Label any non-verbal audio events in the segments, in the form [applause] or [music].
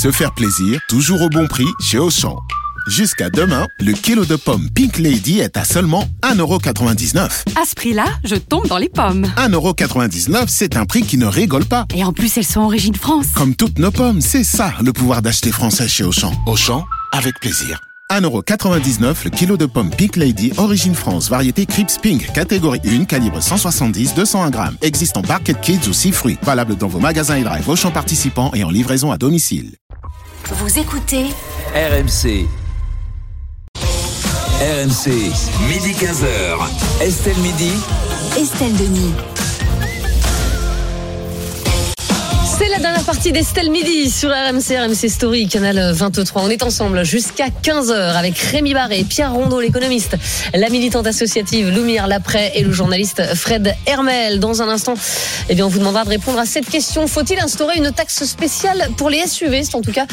Se faire plaisir, toujours au bon prix chez Auchan. Jusqu'à demain, le kilo de pommes Pink Lady est à seulement 1,99€. À ce prix-là, je tombe dans les pommes. 1,99€, c'est un prix qui ne rigole pas. Et en plus, elles sont origine France. Comme toutes nos pommes, c'est ça le pouvoir d'acheter français chez Auchan. Auchan, avec plaisir. 1,99€ le kilo de pommes Pink Lady, origine France, variété Crips Pink, catégorie 1, calibre 170-201 grammes. Existe en Barket Kids ou 6 fruits. Valable dans vos magasins et drive Auchan participants et en livraison à domicile. Vous écoutez RMC. RMC, midi 15h. Estelle Midi. Estelle Denis. C'est la dernière partie d'Estelle Midi sur RMC, RMC Story, canal 23. On est ensemble jusqu'à 15h avec Rémi Barré, Pierre Rondeau, l'économiste, la militante associative Loumire Lapré et le journaliste Fred Hermel. Dans un instant, eh bien, on vous demandera de répondre à cette question. Faut-il instaurer une taxe spéciale pour les SUV C'est en tout cas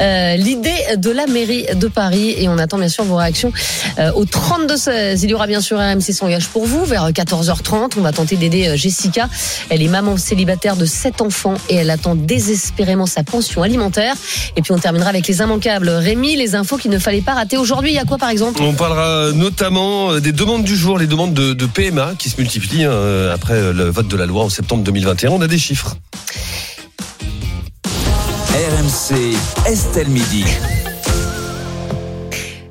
euh, l'idée de la mairie de Paris. Et on attend bien sûr vos réactions euh, au 32-16. Il y aura bien sûr RMC s'engage pour vous vers 14h30. On va tenter d'aider euh, Jessica. Elle est maman célibataire de 7 enfants et elle attend désespérément sa pension alimentaire. Et puis on terminera avec les immanquables. Rémi, les infos qu'il ne fallait pas rater aujourd'hui. Il y a quoi par exemple? On parlera notamment des demandes du jour, les demandes de, de PMA qui se multiplient hein, après le vote de la loi en septembre 2021. On a des chiffres. RMC, Estelle Midi.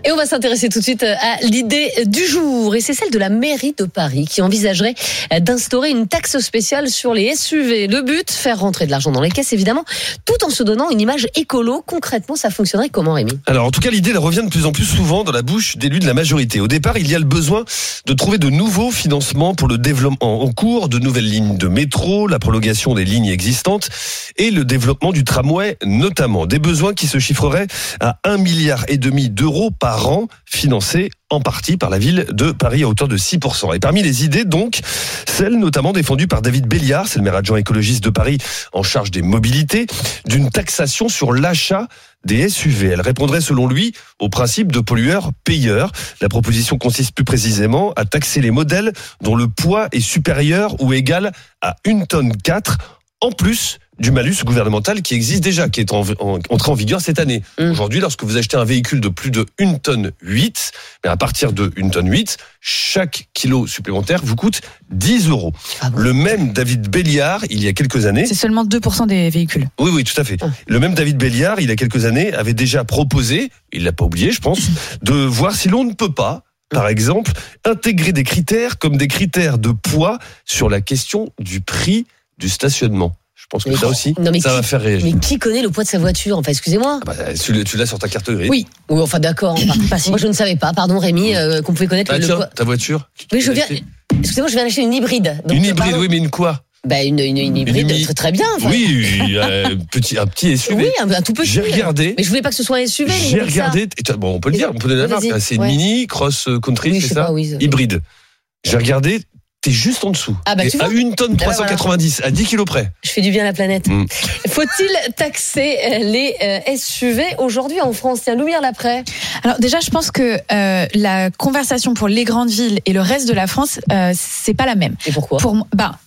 Et on va s'intéresser tout de suite à l'idée du jour. Et c'est celle de la mairie de Paris qui envisagerait d'instaurer une taxe spéciale sur les SUV. Le but, faire rentrer de l'argent dans les caisses, évidemment, tout en se donnant une image écolo. Concrètement, ça fonctionnerait comment, Rémi? Alors, en tout cas, l'idée revient de plus en plus souvent dans la bouche d'élus de la majorité. Au départ, il y a le besoin de trouver de nouveaux financements pour le développement en cours, de nouvelles lignes de métro, la prolongation des lignes existantes et le développement du tramway, notamment. Des besoins qui se chiffreraient à 1 milliard d'euros par an, financés en partie par la ville de Paris à hauteur de 6%. Et parmi les idées, donc, celle notamment défendue par David Béliard, c'est le maire adjoint écologiste de Paris en charge des mobilités, d'une taxation sur l'achat des SUV. Elle répondrait selon lui au principe de pollueur-payeur. La proposition consiste plus précisément à taxer les modèles dont le poids est supérieur ou égal à une tonne 4 en plus du malus gouvernemental qui existe déjà, qui est en, en, entré en vigueur cette année. Mmh. Aujourd'hui, lorsque vous achetez un véhicule de plus de 1 tonne 8, mais à partir de 1 tonne 8, chaque kilo supplémentaire vous coûte 10 euros. Ah bon? Le même David Béliard, il y a quelques années, C'est seulement 2% des véhicules. oui, oui, tout à fait. Ah. Le même David Béliard, il y a quelques années, avait déjà proposé, il l'a pas oublié, je pense, [laughs] de voir si l'on ne peut pas, par exemple, intégrer des critères comme des critères de poids sur la question du prix du stationnement. Je pense que Mais- ça aussi, Non, mais ça qui- va faire réagir. Mais qui connaît le poids de sa voiture Enfin, excusez-moi. Ah bah, tu, l'as sur ta carte grise. Oui, oui, enfin d'accord. Enfin, [laughs] moi, je ne savais pas, pardon Rémi, euh, qu'on pouvait connaître Ah, le tiens, poids. ta voiture? Oui, je viens. Excusez-moi, je viens d'acheter une hybride. Donc, Une euh, hybride, pardon. oui, mais une quoi? Bah, une, une, une hybride, très, très bien. enfin. Oui, euh, [laughs] petit, un petit SUV. Oui, un, un tout petit. J'ai regardé. Mais je voulais pas que ce soit un SUV. J'ai regardé. et Bon, on peut le dire, on peut donner la marque. C'est une ouais. mini cross country, Oui, c'est ça? pas, oui. Hybride. J'ai regardé. T'es juste en dessous. Ah bah, tu à vois. une tonne Ah bah, 390, à 10 kilos près. Je fais du bien à la planète. Mm. Faut-il taxer euh, les euh, SUV aujourd'hui en France? Tiens, Loumière l'après. Alors déjà, je pense que euh, la conversation pour les grandes villes et le reste de la France, euh, c'est pas la même. Et pourquoi? Pour moi- bah,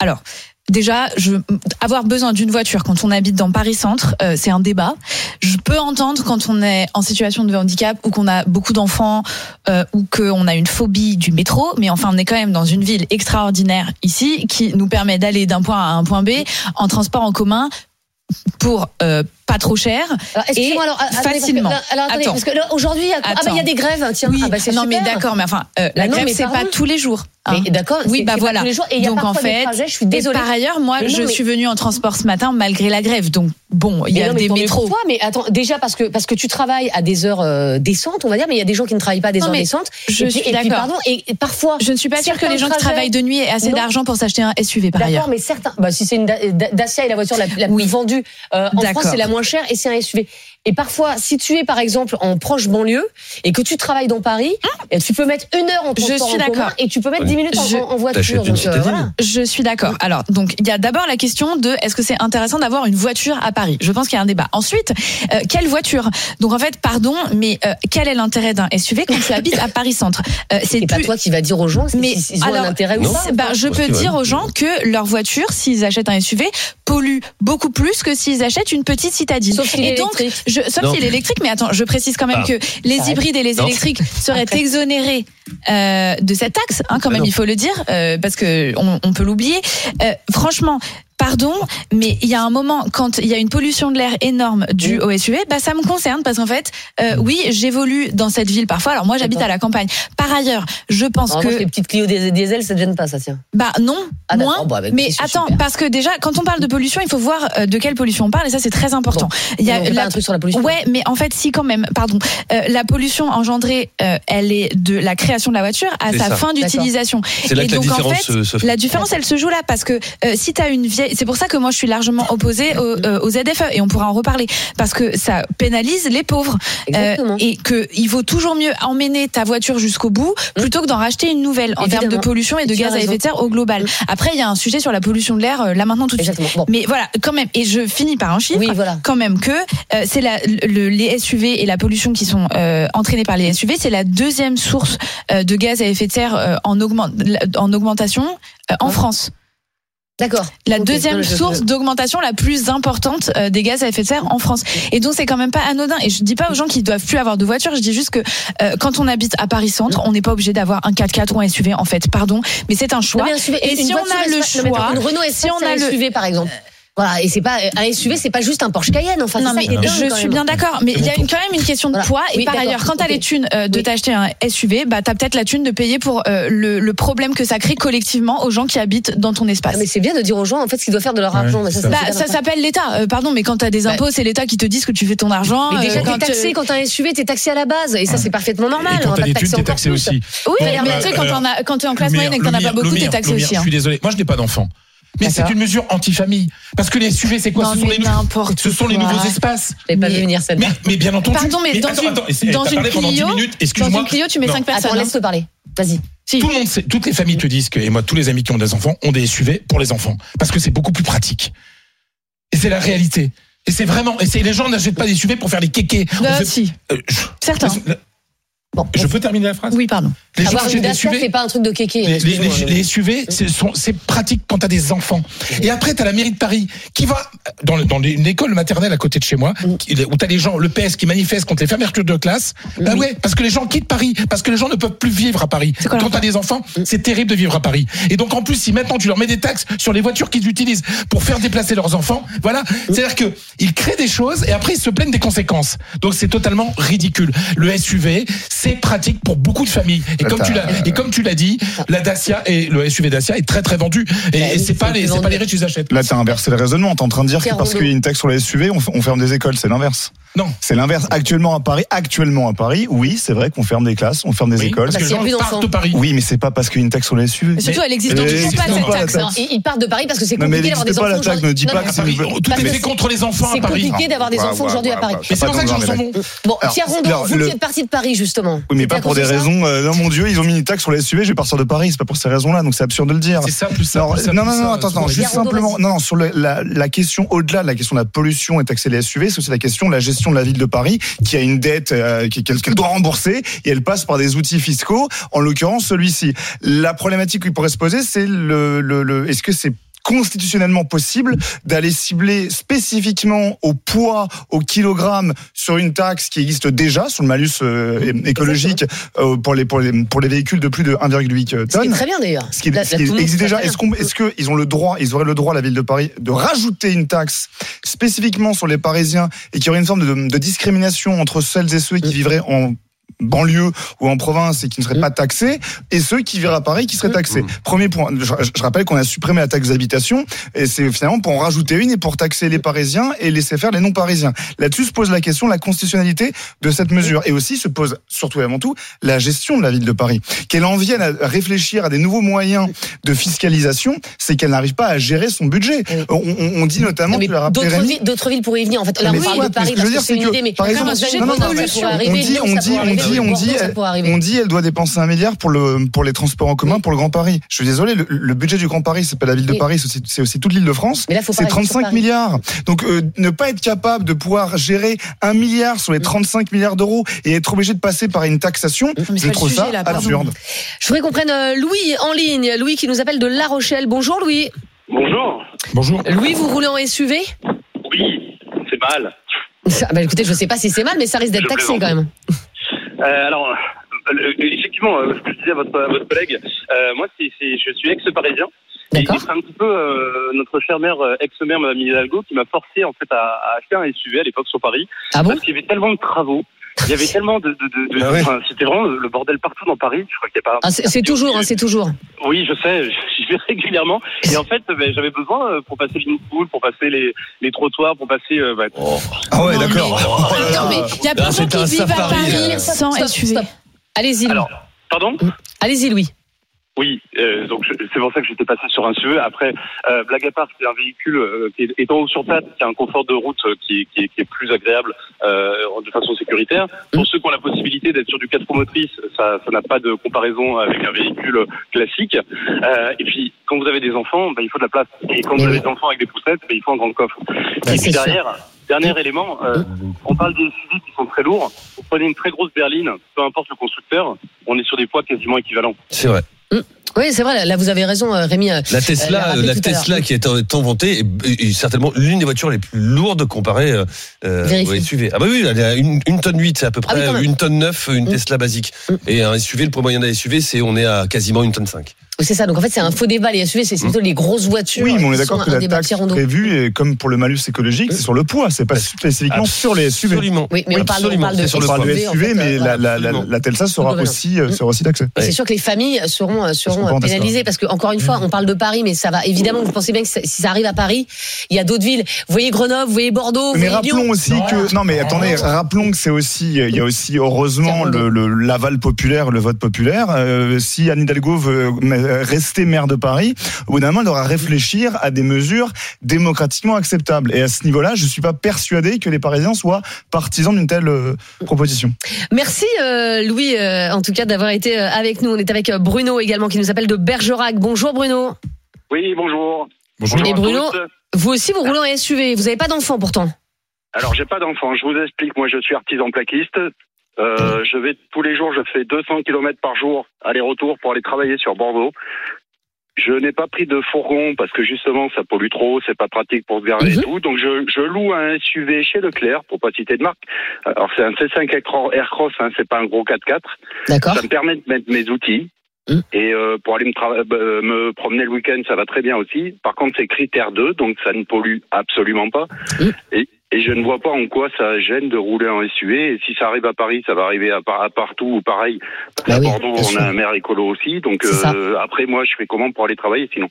alors. Déjà, je, avoir besoin d'une voiture quand on habite dans Paris Centre, euh, c'est un débat. Je peux entendre quand on est en situation de handicap ou qu'on a beaucoup d'enfants euh, ou qu'on a une phobie du métro, mais enfin, on est quand même dans une ville extraordinaire ici qui nous permet d'aller d'un point A à un point B en transport en commun pour euh, pas trop cher. Alors, Et alors, attendez, parce que- facilement. alors, attendez, Attends. parce que là, aujourd'hui, il y a Ah, bah, il y a Attends. des grèves, tiens. Oui, ah, bah, non mais d'accord, mais enfin, euh, Bah la non, grève c'est pas tous les jours. hein. D'accord, Oui, bah voilà. jours, Donc en fait, trajets, je suis et désolée. par ailleurs, moi, non, je mais- suis venue en transport ce matin malgré la grève. Donc bon, il y a non, des métros. toi, mais attends, déjà parce que parce que tu travailles à des heures euh, décentes, on va dire, mais il y a des gens qui ne travaillent pas à des Non, heures décentes. je et suis d'accord. pardon, et, et parfois. Je ne suis pas sûre que les gens qui travaillent de nuit aient assez d'argent pour s'acheter un SUV par ailleurs. D'accord, mais certains. Bah, si c'est une Da- Da- Dacia est la voiture la, la Oui. plus vendue euh, en. France, c'est la moins chère et c'est un SUV. Et parfois, si tu es par exemple en proche banlieue et que tu travailles dans Paris, eh, tu peux mettre une heure en Je transport suis en commun d'accord. et tu peux mettre Ouais. 10 minutes en, Je- voiture. T'achètes une Donc, euh, voilà. Je suis d'accord. Alors, donc, il y a d'abord la question de est-ce que c'est intéressant d'avoir une voiture à Paris? Je pense qu'il y a un débat. Ensuite, euh, quelle voiture? Donc, en fait, pardon, mais euh, quel est l'intérêt d'un SUV quand tu habites à Paris Centre? Euh, C'est pas toi qui va dire aux gens Mais s'ils ont alors, un intérêt ou non. pas. bah, je peux dire aux gens que leur voiture, s'ils achètent un SUV, pollue beaucoup plus que s'ils achètent une petite citadine. Sauf Et donc, électrique. Je, sauf Non. s'il est électrique, mais attends, je précise quand même Ah. que les hybrides et les Non. électriques seraient Après. exonérés euh, de cette taxe, hein, quand même, non. il faut le dire, euh, parce que on, on peut l'oublier. Euh, franchement. Pardon, mais il y a un moment quand il y a une pollution de l'air énorme due au SUV, bah ça me concerne parce qu'en fait, euh, oui, j'évolue dans cette ville parfois. Alors moi, j'habite à la campagne. Par ailleurs, je pense En que revanche, les petites Clio diesel, ça te gêne pas, ça tient. bah non, Ah, moins. Bon, bah, mais attends, super. parce que déjà, quand on parle de pollution, il faut voir euh, de quelle pollution on parle, et ça c'est très important. il y a fait pas la- un truc sur la pollution. Ouais, mais en fait, si quand même, pardon, Euh, la pollution engendrée, euh, elle est de la création de la voiture à sa ça. fin d'utilisation. C'est là Et que la donc, en différence fait, se, se fait. La différence, elle se joue là parce que euh, si tu as une vieille, c'est pour ça que moi je suis largement opposée au, euh, aux ZFE et on pourra en reparler parce que ça pénalise les pauvres. Euh, et que il vaut toujours mieux emmener ta voiture jusqu'au bout plutôt que d'en racheter une nouvelle en termes de pollution et de Tu gaz à effet de serre au global. Après, il y a un sujet sur la pollution de l'air euh, là maintenant tout de suite. Bon. Mais voilà, quand même, et je finis par un chiffre Oui, voilà. quand même que euh, c'est la, le- les SUV et la pollution qui sont euh, entraînées par les SUV, c'est la deuxième source euh, de gaz à effet de serre euh, en, augment- en augmentation euh, en. France. D'accord. La deuxième source d'augmentation la plus importante euh, des gaz à effet de serre en France. Et donc c'est quand même pas anodin. Et je dis pas aux gens qui doivent plus avoir de voiture, je dis juste que euh, quand on habite à Paris Centre, on n'est pas obligé d'avoir un 4x4 ou un SUV en fait. Pardon, mais c'est un Non, choix. mais un SUV, Et une si on a le non, attends, choix, une Renault si on a le SUV par exemple. Voilà, et c'est pas un SUV, c'est pas juste un Porsche Cayenne. Enfin, non mais dingue, je suis bien d'accord, mais il y a une, quand même une question de Voilà. poids. Et Oui, par ailleurs, quand t'as Ok. les thunes euh, de Oui. t'acheter un SUV, bah t'as peut-être la thune de payer pour euh, le, le problème que ça crée collectivement aux gens qui habitent dans ton espace. Ah, mais c'est bien de dire aux gens en fait ce qu'ils doivent faire de leur Ouais, argent. Ça, Bah, ça s'appelle l'État. Euh, pardon, mais quand t'as des impôts, c'est l'État qui te dit ce que tu fais ton argent. Mais déjà, Euh, t'es taxé euh, quand t'as un SUV, t'es taxé à la base. Et ça, c'est parfaitement normal. Et quand t'as des thunes, t'es taxé aussi. Oui, mais bah, tu sais, quand euh, t'en as- quand t'es en classe moyenne et que t'en as pas beaucoup, t'es taxé Je aussi. suis hein. désolé. Moi, je n'ai pas d'enfant. Mais c'est une mesure anti-famille. Parce que les SUV, c'est quoi Non, Ce sont mais les nouveaux- n'importe ce sont les quoi. nouveaux espaces. J'avais pas Mais- vu venir celle-là. Mais, mais bien entendu. Pardon, mais dans attends, une- attends, dans une parlé pendant 10 Clio, minutes. Dans une Clio, tu mets Non. 5 Attends, personnes. hein. laisse-le parler. Vas-y. Si. Tout le monde sait, toutes les familles te disent que, et moi, tous les amis qui ont des enfants ont des SUV pour les enfants. Parce que c'est beaucoup plus pratique. Et c'est la réalité. Et c'est vraiment, et les gens n'achètent pas des SUV pour faire les kékés. Bah, fait- si. Euh, je- Certains. Bon, Je peux terminer la phrase Oui, pardon. Les avoir une c'est pas un truc de kéké. Les, les- SUV, c'est pratique quand t'as des enfants. Et après, t'as la mairie de Paris qui va dans, une école maternelle à côté de chez moi, Mm. où t'as les gens, le PS qui manifeste contre les fermetures de classe. Bah Oui. ouais, parce que les gens quittent Paris, parce que les gens ne peuvent plus vivre à Paris. Quand t'as des enfants, c'est terrible de vivre à Paris. Et donc en plus, si maintenant tu leur mets des taxes sur les voitures qu'ils utilisent pour faire déplacer leurs enfants, voilà, c'est-à-dire que ils créent des choses et après ils se plaignent des conséquences. Donc c'est totalement ridicule. Le SUV, c'est pratique pour beaucoup de familles. Et comme tu l'as, et comme tu l'as dit, la Dacia et le SUV Dacia est très très vendu. Et, Bah et c'est pas c'est les, c'est pas les riches qui achètent. Là, t'as inversé le raisonnement. T'es en train de dire que parce qu'il y a une taxe sur les SUV, on, ferme des écoles. C'est l'inverse. Non. C'est l'inverse. Actuellement à Paris, actuellement à Paris, oui, c'est vrai qu'on ferme des classes, on ferme des Oui, écoles. parce que les gens plus partent de Paris. Oui, mais c'est pas parce qu'il y a une taxe sur les SUV. Mais surtout, elle existe toujours pas cette pas, la taxe. ils partent de Paris parce que c'est compliqué d'avoir des enfants. pas, la taxe. aujourd'hui. Ne dis Non, pas que c'est Tout est fait contre les enfants à C'est compliqué d'avoir des enfants aujourd'hui à Paris. Mais c'est pour ça que j'en non, bon. Bon, Pierre vous êtes parti de Paris justement. Oui, mais pas pour des raisons. euh, non, mon Dieu, ils ont mis une taxe sur les SUV. Je vais partir de Paris. C'est pas pour ces raisons-là. Donc c'est absurde de le dire. C'est ça, plus ça. Alors, plus ça, non, plus non, ça, non, attends, attends, juste simplement, non, non, sur le- la, la question, au-delà de la question de la pollution et taxer les SUV, c'est aussi la question de la gestion de la ville de Paris, qui a une dette euh, qui- qu'elle qu'elle doit rembourser, et elle passe par des outils fiscaux, en l'occurrence celui-ci. La problématique qui pourrait se poser, c'est le, le, le est-ce que c'est constitutionnellement possible d'aller cibler spécifiquement au poids, au kilogramme sur une taxe qui existe déjà sur le malus euh, écologique euh, pour les pour les pour les véhicules de plus de 1,8 Ce qui est tonnes. très bien d'ailleurs. Ce qui, Là- ce qui existe déjà, est-ce bien. qu'on, est-ce qu'ils ont le droit, ils auraient le droit, la ville de Paris, de rajouter une taxe spécifiquement sur les Parisiens et qu'il y aurait une forme de, de discrimination entre celles et ceux qui Mm. vivraient en banlieue ou en province et qui ne seraient pas taxés, et ceux qui vivraient à Paris qui seraient taxés. Premier point. Je, je rappelle qu'on a supprimé la taxe d'habitation, et c'est finalement pour en rajouter une et pour taxer les Parisiens et laisser faire les non-Parisiens. Là-dessus se pose la question de la constitutionnalité de cette mesure, et aussi se pose surtout et avant tout la gestion de la ville de Paris. Qu'elle en vienne à réfléchir à des nouveaux moyens de fiscalisation, c'est qu'elle n'arrive pas à gérer son budget. On, on- on dit notamment Mais que D'autres villes, d'autres villes pourraient y venir. En fait, là, on parle de Paris que je parce veux dire, que c'est une que, idée, mais par exemple, on arriver, dit, dit, on dit, arriver. on dit, elle doit dépenser un milliard pour le pour les transports en commun pour le Grand Paris. Je suis désolé, le, le budget du Grand Paris, c'est pas la ville de Oui. Paris, c'est aussi, toute l'île de France. C'est rester sur 35 Paris. milliards. Donc euh, ne pas être capable de pouvoir gérer un milliard sur les 35 milliards d'euros et être obligé de passer par une taxation, c'est je trouve ça là, absurde. Je voudrais qu'on prenne euh, Louis en ligne. Louis qui nous appelle de La Rochelle. Bonjour Louis. Bonjour. Bonjour. Louis, vous roulez en SUV Oui, c'est mal. Ah bah, Écoutez, je sais pas si c'est mal, mais ça risque d'être taxé quand même. Euh, alors, euh, effectivement, euh, ce que je disais à votre, à votre collègue, euh, moi, c'est, c'est- je suis ex-parisien. Et c'est un petit peu euh, notre chère mère, ex-mère, Madame Hidalgo, qui m'a forcé en fait à, à acheter un SUV à l'époque sur Paris, Ah bon parce qu'il y avait tellement de travaux. Il y avait tellement de, de, de, de- Ah ouais. c'était vraiment le bordel partout dans Paris. Je crois qu'il y a pas. Ah, C'est toujours, hein, c'est toujours. Oui, je sais, [laughs] j'y vais régulièrement. Et en fait, ben, j'avais besoin euh, pour passer les poules, pour passer les, les trottoirs, pour passer. euh, ben, Ah ouais, d'accord. mais- Attends, mais il y a plein de gens qui vivent à Paris euh. sans SUV. Allez-y, pardon? Allez-y, Louis. Oui, euh, donc c'est pour ça que j'étais passé sur un SUV. Après, euh, blague à part, c'est un véhicule euh, qui est étant haut sur table, qui a un confort de route euh, qui, est- qui, est, qui est plus agréable euh, de façon sécuritaire. Pour ceux qui ont la possibilité d'être sur du 4 roues motrices, ça ça n'a pas de comparaison avec un véhicule classique. Euh, et puis, quand vous avez des enfants, ben, il faut de la place. Et quand vous avez des enfants avec des poussettes, ben, il faut un grand coffre. Et puis derrière, dernier élément, euh, on parle des SUV qui sont très lourds. Vous prenez une très grosse berline, peu importe le constructeur, on est sur des poids quasiment équivalents. C'est vrai. Oui, c'est vrai, là vous avez raison, euh, Rémi. euh, La Euh, Tesla, l'a rappelé la Tesla qui est tant- vantée est, certainement l'une des voitures les plus lourdes comparées euh, euh, au SUV. Ah bah oui, elle a une, une tonne 8, c'est à peu Ah oui, près une tonne 9, une Mm. Tesla basique. Mm. Et un SUV, le poids moyen d'un SUV, c'est on est à quasiment une tonne 5. C'est ça, donc en fait c'est un faux débat, les SUV, c'est plutôt les grosses voitures. Oui, mais on est qui d'accord sont que la taxe prévue, et comme pour le malus écologique, c'est sur le poids, c'est pas spécifiquement sur les SUV. Absolument. Oui, mais on parle, on parle de sur On le poids. SUV, mais euh, la, la, la, Tesla sera aussi, euh, sera aussi taxée. C'est sûr que les familles seront euh, seront pénalisées parce que encore une fois, on parle de Paris, mais ça va évidemment. Vous pensez bien que si ça arrive à Paris, il y a d'autres villes. Vous voyez Grenoble, vous voyez Bordeaux, vous Mais voyez rappelons Lyon. aussi que non mais attendez rappelons que c'est aussi il y a aussi heureusement le le- l'aval populaire le vote populaire Euh, si Anne Hidalgo veut rester maire de Paris au bout d'un moment elle devra réfléchir à des mesures démocratiquement acceptables et à ce niveau-là je suis pas persuadé que les Parisiens soient partisans d'une telle euh, proposition Merci euh, Louis, euh, en tout cas d'avoir été avec nous. On est avec Bruno également qui nous appelle de Bergerac. Bonjour Bruno. Oui, bonjour. Bonjour. Et Bruno, vous aussi vous roulez en SUV. Vous n'avez pas d'enfant pourtant. Alors, j'ai pas d'enfant. Je vous explique. Moi, je suis artisan plaquiste. Euh, je vais tous les jours, je fais 200 km par jour aller-retour pour aller travailler sur Bordeaux. Je n'ai pas pris de fourgon parce que justement ça pollue trop, c'est pas pratique pour se garer Mhm. et tout. Donc je, je loue un SUV chez Leclerc pour pas citer de marque. Alors c'est un C5 Aircross, hein, c'est pas un gros 4x4. D'accord. Ça me permet de mettre mes outils. Mhm. Et euh, pour aller me, trava- euh, me promener le week-end, ça va très bien aussi. Par contre, c'est critère 2, donc ça ne pollue absolument pas. Mhm. Et, et je ne vois pas en quoi ça gêne de rouler en SUV. Et si ça arrive à Paris, ça va arriver à, à partout ou pareil. Bah à oui, Bordeaux, bien on sûr. a un maire écolo aussi. Donc euh, après, moi, je fais comment pour aller travailler sinon?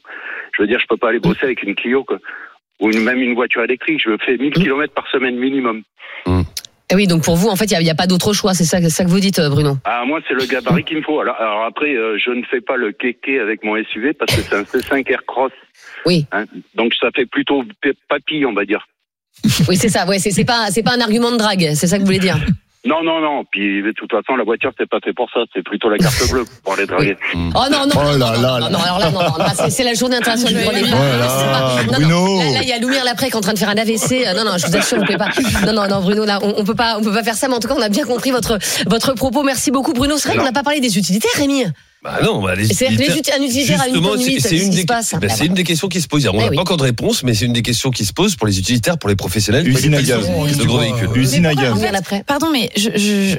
Je veux dire, je peux pas aller bosser avec une Clio, quoi. Ou une, même une voiture électrique. Je fais 1000 Mhm. km par semaine minimum. Eh oui, donc pour vous en fait il n'y a, pas d'autre choix. C'est ça, que vous dites euh, Bruno. Ah, moi, c'est le gabarit qu'il me faut. Alors, alors après, euh, je ne fais pas le kéké avec mon SUV parce que c'est un C5 Aircross. Oui. Hein. Donc, ça fait plutôt papy, on va dire. [laughs] Oui c'est ça. Ouais, c'est c'est pas c'est pas un argument de drague. C'est ça que vous voulez dire. Non, non, non. Puis, de toute façon, la voiture, c'est pas fait pour ça. C'est plutôt la carte bleue pour aller draguer. Oh non, non, Oh non, là non, là non, non, alors là, non, non, c'est- c'est la journée internationale du droit des femmes. Non, non, Bruno. Là, là, il y a Loumir est en train de faire un AVC. Euh, Non, non, je vous assure, vous pouvez pas. Non, non, non, Bruno, là, on, on peut pas, on peut pas faire ça. Mais en tout cas, on a bien compris votre, votre propos. Merci beaucoup, Bruno. C'est vrai qu'on n'a pas parlé des utilitaires, Rémi. Bah non, bah, les utilitaires- ut- un utilitaire à une Justement, c'est- une des se passe bah, Bah, c'est une des questions qui se posent. On Eh n'a oui. pas encore de réponse, mais c'est une des questions qui se posent pour les utilitaires, pour les professionnels, Usine à gaz. de gros véhicules. Usine à gaz. Pardon, mais je-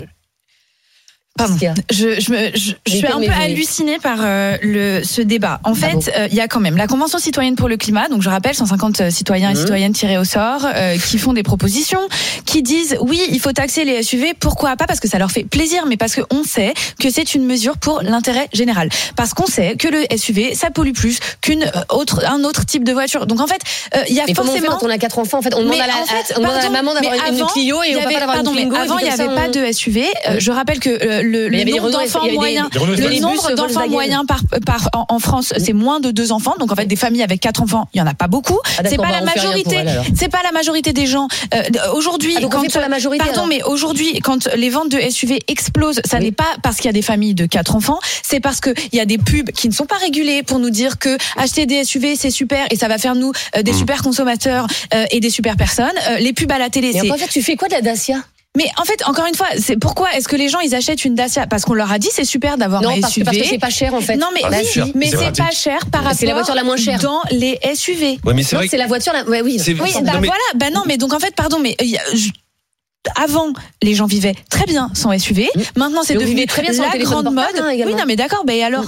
Pardon. Je, je, me- je, je suis un peu hallucinée par euh, le, ce débat. En fait, bon euh, il y a quand même la Convention citoyenne pour le climat. Donc, je rappelle, 150 citoyens et Mhm. citoyennes tirés au sort euh, qui font des propositions, qui disent oui, il faut taxer les SUV. Pourquoi pas Parce que ça leur fait plaisir, mais parce qu'on sait que c'est une mesure pour l'intérêt général. Parce qu'on sait que le SUV, ça pollue plus qu'une euh, autre, un autre type de voiture. Donc, en fait, euh, il y a Mais comment on fait forcément quand on a quatre enfants? En fait, on demande à la, en fait, on demande à la pardon, maman d'avoir une avant, Clio et d'avoir une pardon, Twingo. et Avant, il n'y avait ça, pas de SUV. Euh, Je rappelle que euh, le, nombre d'enfants des- moyens, des le nombre d'enfants Volkswagen. moyens par, par en, en France, c'est moins de deux enfants. Donc en fait, des familles avec quatre enfants, il y en a pas beaucoup. Ah, c'est pas bah, la majorité. C'est pas la majorité des gens. Euh, aujourd'hui, Ah, on quand la majorité, pardon, alors. mais aujourd'hui, quand les ventes de SUV explosent, ça n'est pas parce qu'il y a des familles de quatre enfants, c'est parce que il y a des pubs qui ne sont pas régulées pour nous dire que acheter des SUV c'est super et ça va faire nous euh, des super consommateurs euh, et des super personnes. Euh, les pubs à la télé, Et c'est en fait, tu fais quoi de la Dacia? Mais en fait, encore une fois, c'est pourquoi est-ce que les gens ils achètent une Dacia? Parce qu'on leur a dit c'est super d'avoir Non, un parce que SUV. parce que c'est pas cher en fait. Non mais Ah, oui, c'est cher. mais C'est pas cher par rapport. C'est la voiture la moins chère. dans les SUV. Ouais, mais c'est Non, vrai. c'est la voiture. La... Ouais, oui. C'est- Oui, Non, bah mais- voilà, bah non, mais donc en fait, pardon, mais je- avant, les gens vivaient très bien sans SUV. Maintenant, c'est devenu très bien sans la grande mode. hein, oui, non, mais d'accord, mais alors?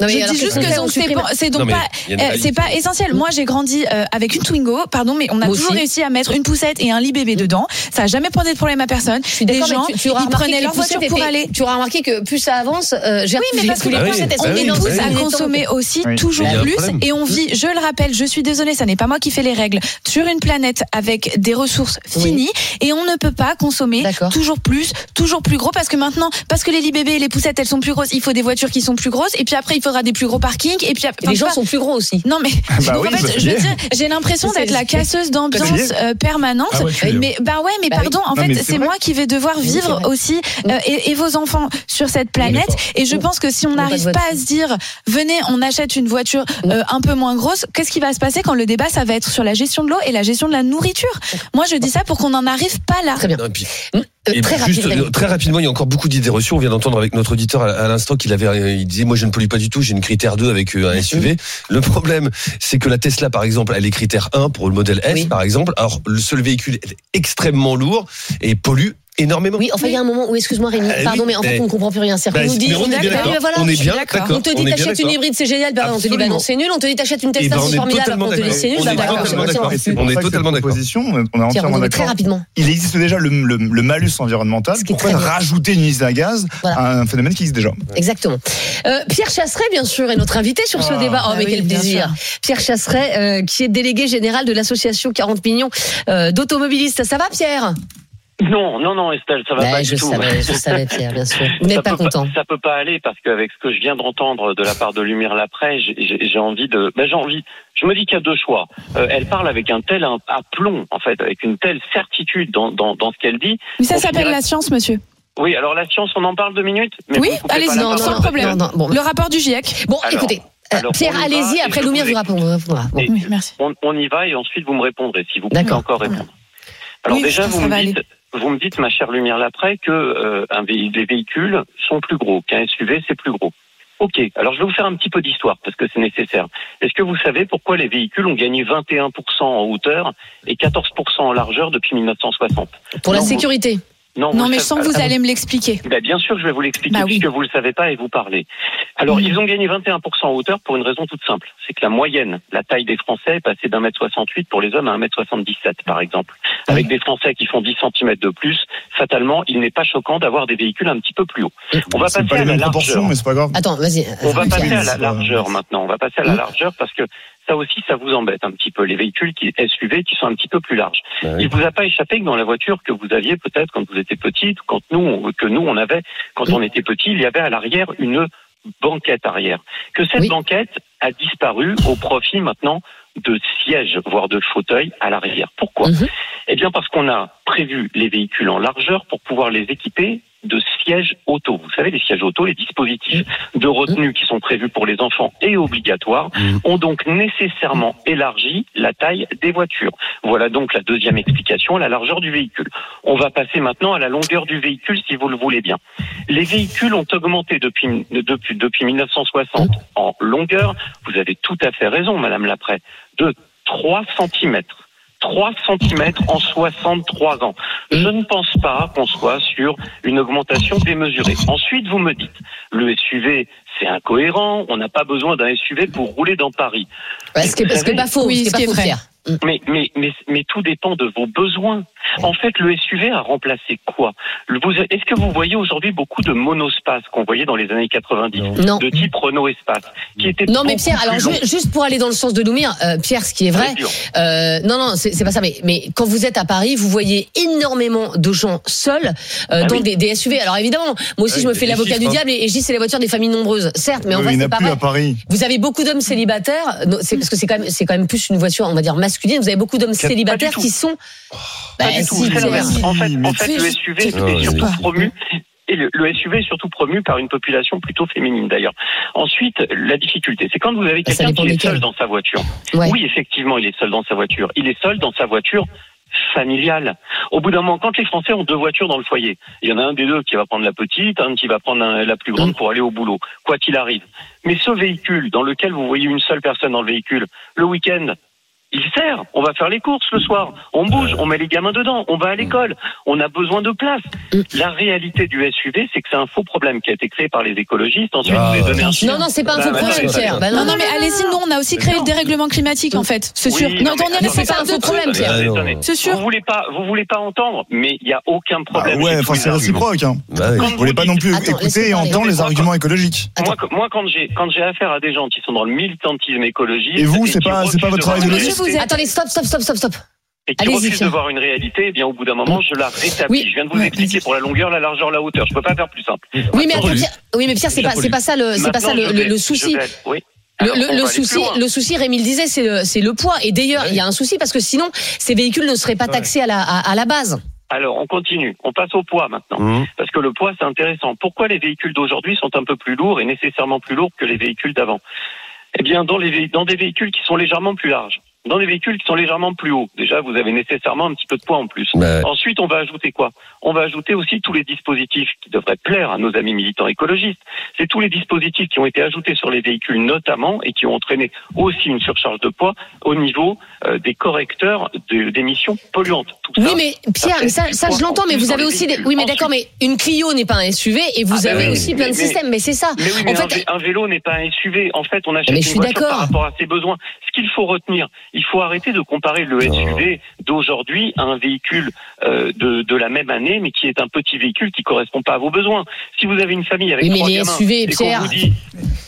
Non, mais je alors, dis juste que donc c'est Non, donc pas, euh, c'est pas essentiel. Moi, j'ai grandi euh, avec une Twingo, pardon, mais on a Moi toujours aussi. réussi à mettre une poussette et un lit bébé dedans. Ça a jamais posé de problème à personne. Je suis Les gens, tu, tu auras ils remarqué prenaient que leur voiture pour aller. Tu auras remarqué que plus ça avance, euh, j'ai Oui, mais parce que les poussettes, on est tous à consommer aussi toujours plus et on vit, je le rappelle, je suis désolée, ça n'est pas moi qui fais les règles, sur une planète avec des ressources finies et on ne peut pas consommer toujours plus, toujours plus gros parce que maintenant, parce que les lits bébés et les poussettes elles sont plus grosses, il faut des voitures qui sont plus grosses et puis après il faudra des plus gros parkings et puis Et les gens sont plus gros aussi. non mais Bah [laughs] donc oui, en bah, fait, je veux dire, j'ai l'impression d'être la casseuse d'ambiance euh, permanente. Ah ouais, mais bah ouais, mais Bah oui. pardon, en fait, c'est moi qui vais devoir vivre aussi euh, et, et vos enfants sur cette planète. Et je pense que si on pas n'arrive pas à se dire, venez, on achète une voiture euh, un peu moins grosse, qu'est-ce qui va se passer quand le débat, ça va être sur la gestion de l'eau et la gestion de la nourriture? Moi, je dis ça pour qu'on n'en arrive pas là. Très bien. Et Euh, Et très juste, rapide. Rémi. euh, très rapidement, il y a encore beaucoup d'idées reçues. On vient d'entendre avec notre auditeur à, l'instant qu'il avait, euh, il disait, moi je ne pollue pas du tout, j'ai une critère 2 avec euh, un SUV. Le problème, c'est que la Tesla, par exemple, elle est critère 1 pour le modèle S, Oui. par exemple. Alors, le seul véhicule est extrêmement lourd et pollue énormément. Oui, enfin, il y a un moment où, excuse-moi Rémi, Eh pardon, oui, mais en fait, on ne comprend plus rien. C'est Bah, qu'on nous dit, on est bien d'accord. voilà, On est bien d'accord. d'accord. On te On dit, t'achètes une d'accord. hybride, c'est génial. Bah, on te dit, bah non, c'est nul. On te dit, t'achètes une Eh Tesla, ben, on c'est est formidable. totalement On te dit, d'accord. c'est nul. On est d'accord, totalement d'accord. On est d'accord. on entièrement on est très d'accord. rapidement. Il existe déjà le, malus environnemental. Pourquoi rajouter une liste à gaz à un phénomène qui existe déjà Exactement. Euh, Pierre Chasseret, bien sûr, est notre invité sur ce Ah. débat. Oh, Ah mais quel plaisir. Pierre Chasseret, euh, qui est délégué général de l'association 40 millions euh, d'automobilistes. Ça va, Pierre? Non, non, non, Estelle, ça va Ouais, pas je du tout. savais, je savais, Pierre, bien sûr. [laughs] Vous n'êtes pas content. Ça peut pas aller parce qu'avec ce que je viens d'entendre de la part de Lumière Laprès, j'ai- envie de. Ben, j'ai envie. Je me dis qu'il y a deux choix. Euh, elle parle avec un tel aplomb, en fait, avec une telle certitude dans, dans, dans ce qu'elle dit. Mais ça s'appelle la science, monsieur. Oui, alors la science, on en parle deux minutes. Mais Oui, allez-y, pas non, sans problème. que- Non, non, bon. Le rapport du GIEC. Bon, Alors, écoutez, euh, alors, Pierre, allez-y. Après, Lumière vous vous répondra. Bon. Oui, merci. on, on y va et ensuite vous me répondrez si vous pouvez encore répondre. Alors Oui, déjà vous me, dites, vous me dites ma chère Lumière Laprès que euh, un les véhicules sont plus gros qu'un SUV c'est plus gros. Ok, alors je vais vous faire un petit peu d'histoire parce que c'est nécessaire. Est-ce que vous savez pourquoi les véhicules ont gagné 21% en hauteur et 14% en largeur depuis 1960 Pour la vous- sécurité. Non, Non, mais je sens que vous allez me l'expliquer. ben, bien sûr, je vais vous l'expliquer Bah oui. puisque vous le savez pas et vous parlez. Alors, ils ont gagné 21% en hauteur pour une raison toute simple. C'est que la moyenne, la taille des Français est passée d'un mètre 68 pour les hommes à un mètre 77, par exemple. Avec des Français qui font 10 cm de plus, fatalement, il n'est pas choquant d'avoir des véhicules un petit peu plus hauts. On va passer pas à la largeur. proportions, mais c'est pas grave. Attends, vas-y. On va passer à la largeur maintenant. On va passer à la largeur parce que ça aussi, ça vous embête un petit peu. Les véhicules qui SUV qui sont un petit peu plus larges. Bah oui. Il vous a pas échappé que dans la voiture que vous aviez peut-être quand vous étiez petite, ou quand nous, que nous on avait quand on était petit, il y avait à l'arrière une banquette arrière. Que cette Oui. banquette a disparu au profit maintenant de sièges, voire de fauteuils à l'arrière. Pourquoi? Mhm. Eh bien parce qu'on a prévu les véhicules en largeur pour pouvoir les équiper de sièges auto. Vous savez, les sièges auto, les dispositifs de retenue qui sont prévus pour les enfants et obligatoires, Mhm. ont donc nécessairement élargi la taille des voitures. Voilà donc la deuxième explication, la largeur du véhicule. On va passer maintenant à la longueur du véhicule, si vous le voulez bien. Les véhicules ont augmenté depuis, depuis, depuis 1960 en longueur. Vous avez tout à fait raison, Madame Laprès, de 3 cm. 3 cm en 63 ans. Je ne pense pas qu'on soit sur une augmentation démesurée. Ensuite, vous me dites, le SUV, c'est incohérent, on n'a pas besoin d'un SUV pour rouler dans Paris. Ouais, ce qui est, Vous ce qui est savez- pas faux, Oui, ce qui est ce pas qui est faux, vrai. Pierre. mais, mais, mais, mais tout dépend de vos besoins. En fait, le SUV a remplacé quoi? Est-ce que vous voyez aujourd'hui beaucoup de monospace qu'on voyait dans les années 90 Non. de type Renault Espace qui était Non mais Pierre, alors juste pour aller dans le sens de Loumir, euh, Pierre, ce qui est vrai, euh, non non, c'est c'est pas ça, mais mais quand vous êtes à Paris, vous voyez énormément de gens seuls euh, Ah dans oui. des, des SUV. Alors évidemment, moi aussi Ouais, je me fais l'avocat du hein. diable et, et je dis c'est les voitures des familles nombreuses, certes, mais en Oui, n'y c'est pas plus vrai. à Paris. Vous avez beaucoup d'hommes célibataires, c'est parce que c'est quand même c'est quand même plus une voiture, on va dire masculine. Vous avez beaucoup d'hommes célibataires qui sont. Pas Bah, du tout, si. En fait, en fait, le SUV est surtout promu. Et le, le SUV est surtout promu par une population plutôt féminine d'ailleurs. Ensuite, la difficulté, c'est quand vous avez Ah, ça quelqu'un qui est seul dans sa voiture. Ouais. Oui, effectivement, il est seul dans sa voiture. Il est seul dans sa voiture familiale. Au bout d'un moment, quand les Français ont deux voitures dans le foyer, il y en a un des deux qui va prendre la petite, un qui va prendre la plus Mm. grande pour aller au boulot, quoi qu'il arrive. Mais ce véhicule dans lequel vous voyez une seule personne dans le véhicule, le week-end, il sert. On va faire les courses le soir. On bouge, on met les gamins dedans, on va à l'école. On a besoin de place. La réalité du SUV, c'est que c'est un faux problème qui a été créé par les écologistes. Ensuite, Ah, je vais donner un Non non, c'est pas un Bah, faux bah, problème, bah, Pierre. Bah, Non, non, mais allez-y, nous, on a aussi créé le dérèglement climatique, en fait. C'est sûr. Oui, non, non, mais on est attendez, c'est pas un faux problème. Pierre. C'est sûr. Vous voulez pas, vous voulez pas entendre, mais il y a aucun Ah problème. ouais, enfin c'est réciproque. Hein. Bah Vous voulez pas non plus Attends, écouter et entendre les arguments écologiques. Moi, quand j'ai quand j'ai affaire à des gens qui sont dans le militantisme écologiste Et vous, c'est pas- c'est pas votre travail de Attendez, stop, stop, stop, stop, stop. et qui refusent de voir une réalité, eh bien au bout d'un moment, je la rétablis. Oui. Je viens de vous expliquer pour la longueur, la largeur, la hauteur. Je peux pas faire plus simple. Oui, mais attends. Pierre, oui, mais Pierre, c'est pas, c'est pas ça le, c'est pas ça Maintenant, le, je le- vais- le je souci. vais- oui. Le, Alors, souci, le souci, Rémi le disait, c'est le, c'est le poids. Et d'ailleurs, il y a un souci parce que sinon, ces véhicules ne seraient pas taxés à la, à, à la base. Alors, on continue. On passe au poids maintenant. Mmh. Parce que le poids, c'est intéressant. Pourquoi les véhicules d'aujourd'hui sont un peu plus lourds et nécessairement plus lourds que les véhicules d'avant? Eh bien, dans, les, dans des véhicules qui sont légèrement plus larges, dans des véhicules qui sont légèrement plus hauts, déjà, vous avez nécessairement un petit peu de poids en plus. Ensuite, on va ajouter quoi? On va ajouter aussi tous les dispositifs qui devraient plaire à nos amis militants écologistes. C'est tous les dispositifs qui ont été ajoutés sur les véhicules notamment et qui ont entraîné aussi une surcharge de poids au niveau euh, des correcteurs de- d'émissions polluantes. Tout Oui, ça, mais Pierre, ça, ça je l'entends, en mais vous avez aussi des. Oui, mais d'accord, mais une Clio n'est pas un SUV et vous Ah, avez bah oui, aussi plein de mais- systèmes. Mais c'est ça. Mais oui, mais en un, fait, un vélo n'est pas un SUV. En fait, on achète Mais une je suis voiture d'accord. par rapport à ses besoins. Ce qu'il faut retenir, il faut arrêter de comparer le SUV d'aujourd'hui à un véhicule euh, de, de la même année, mais qui est un petit véhicule qui correspond pas à vos besoins. Si vous avez une famille avec Oui, mais trois les gamins SUV, Pierre. vous dit,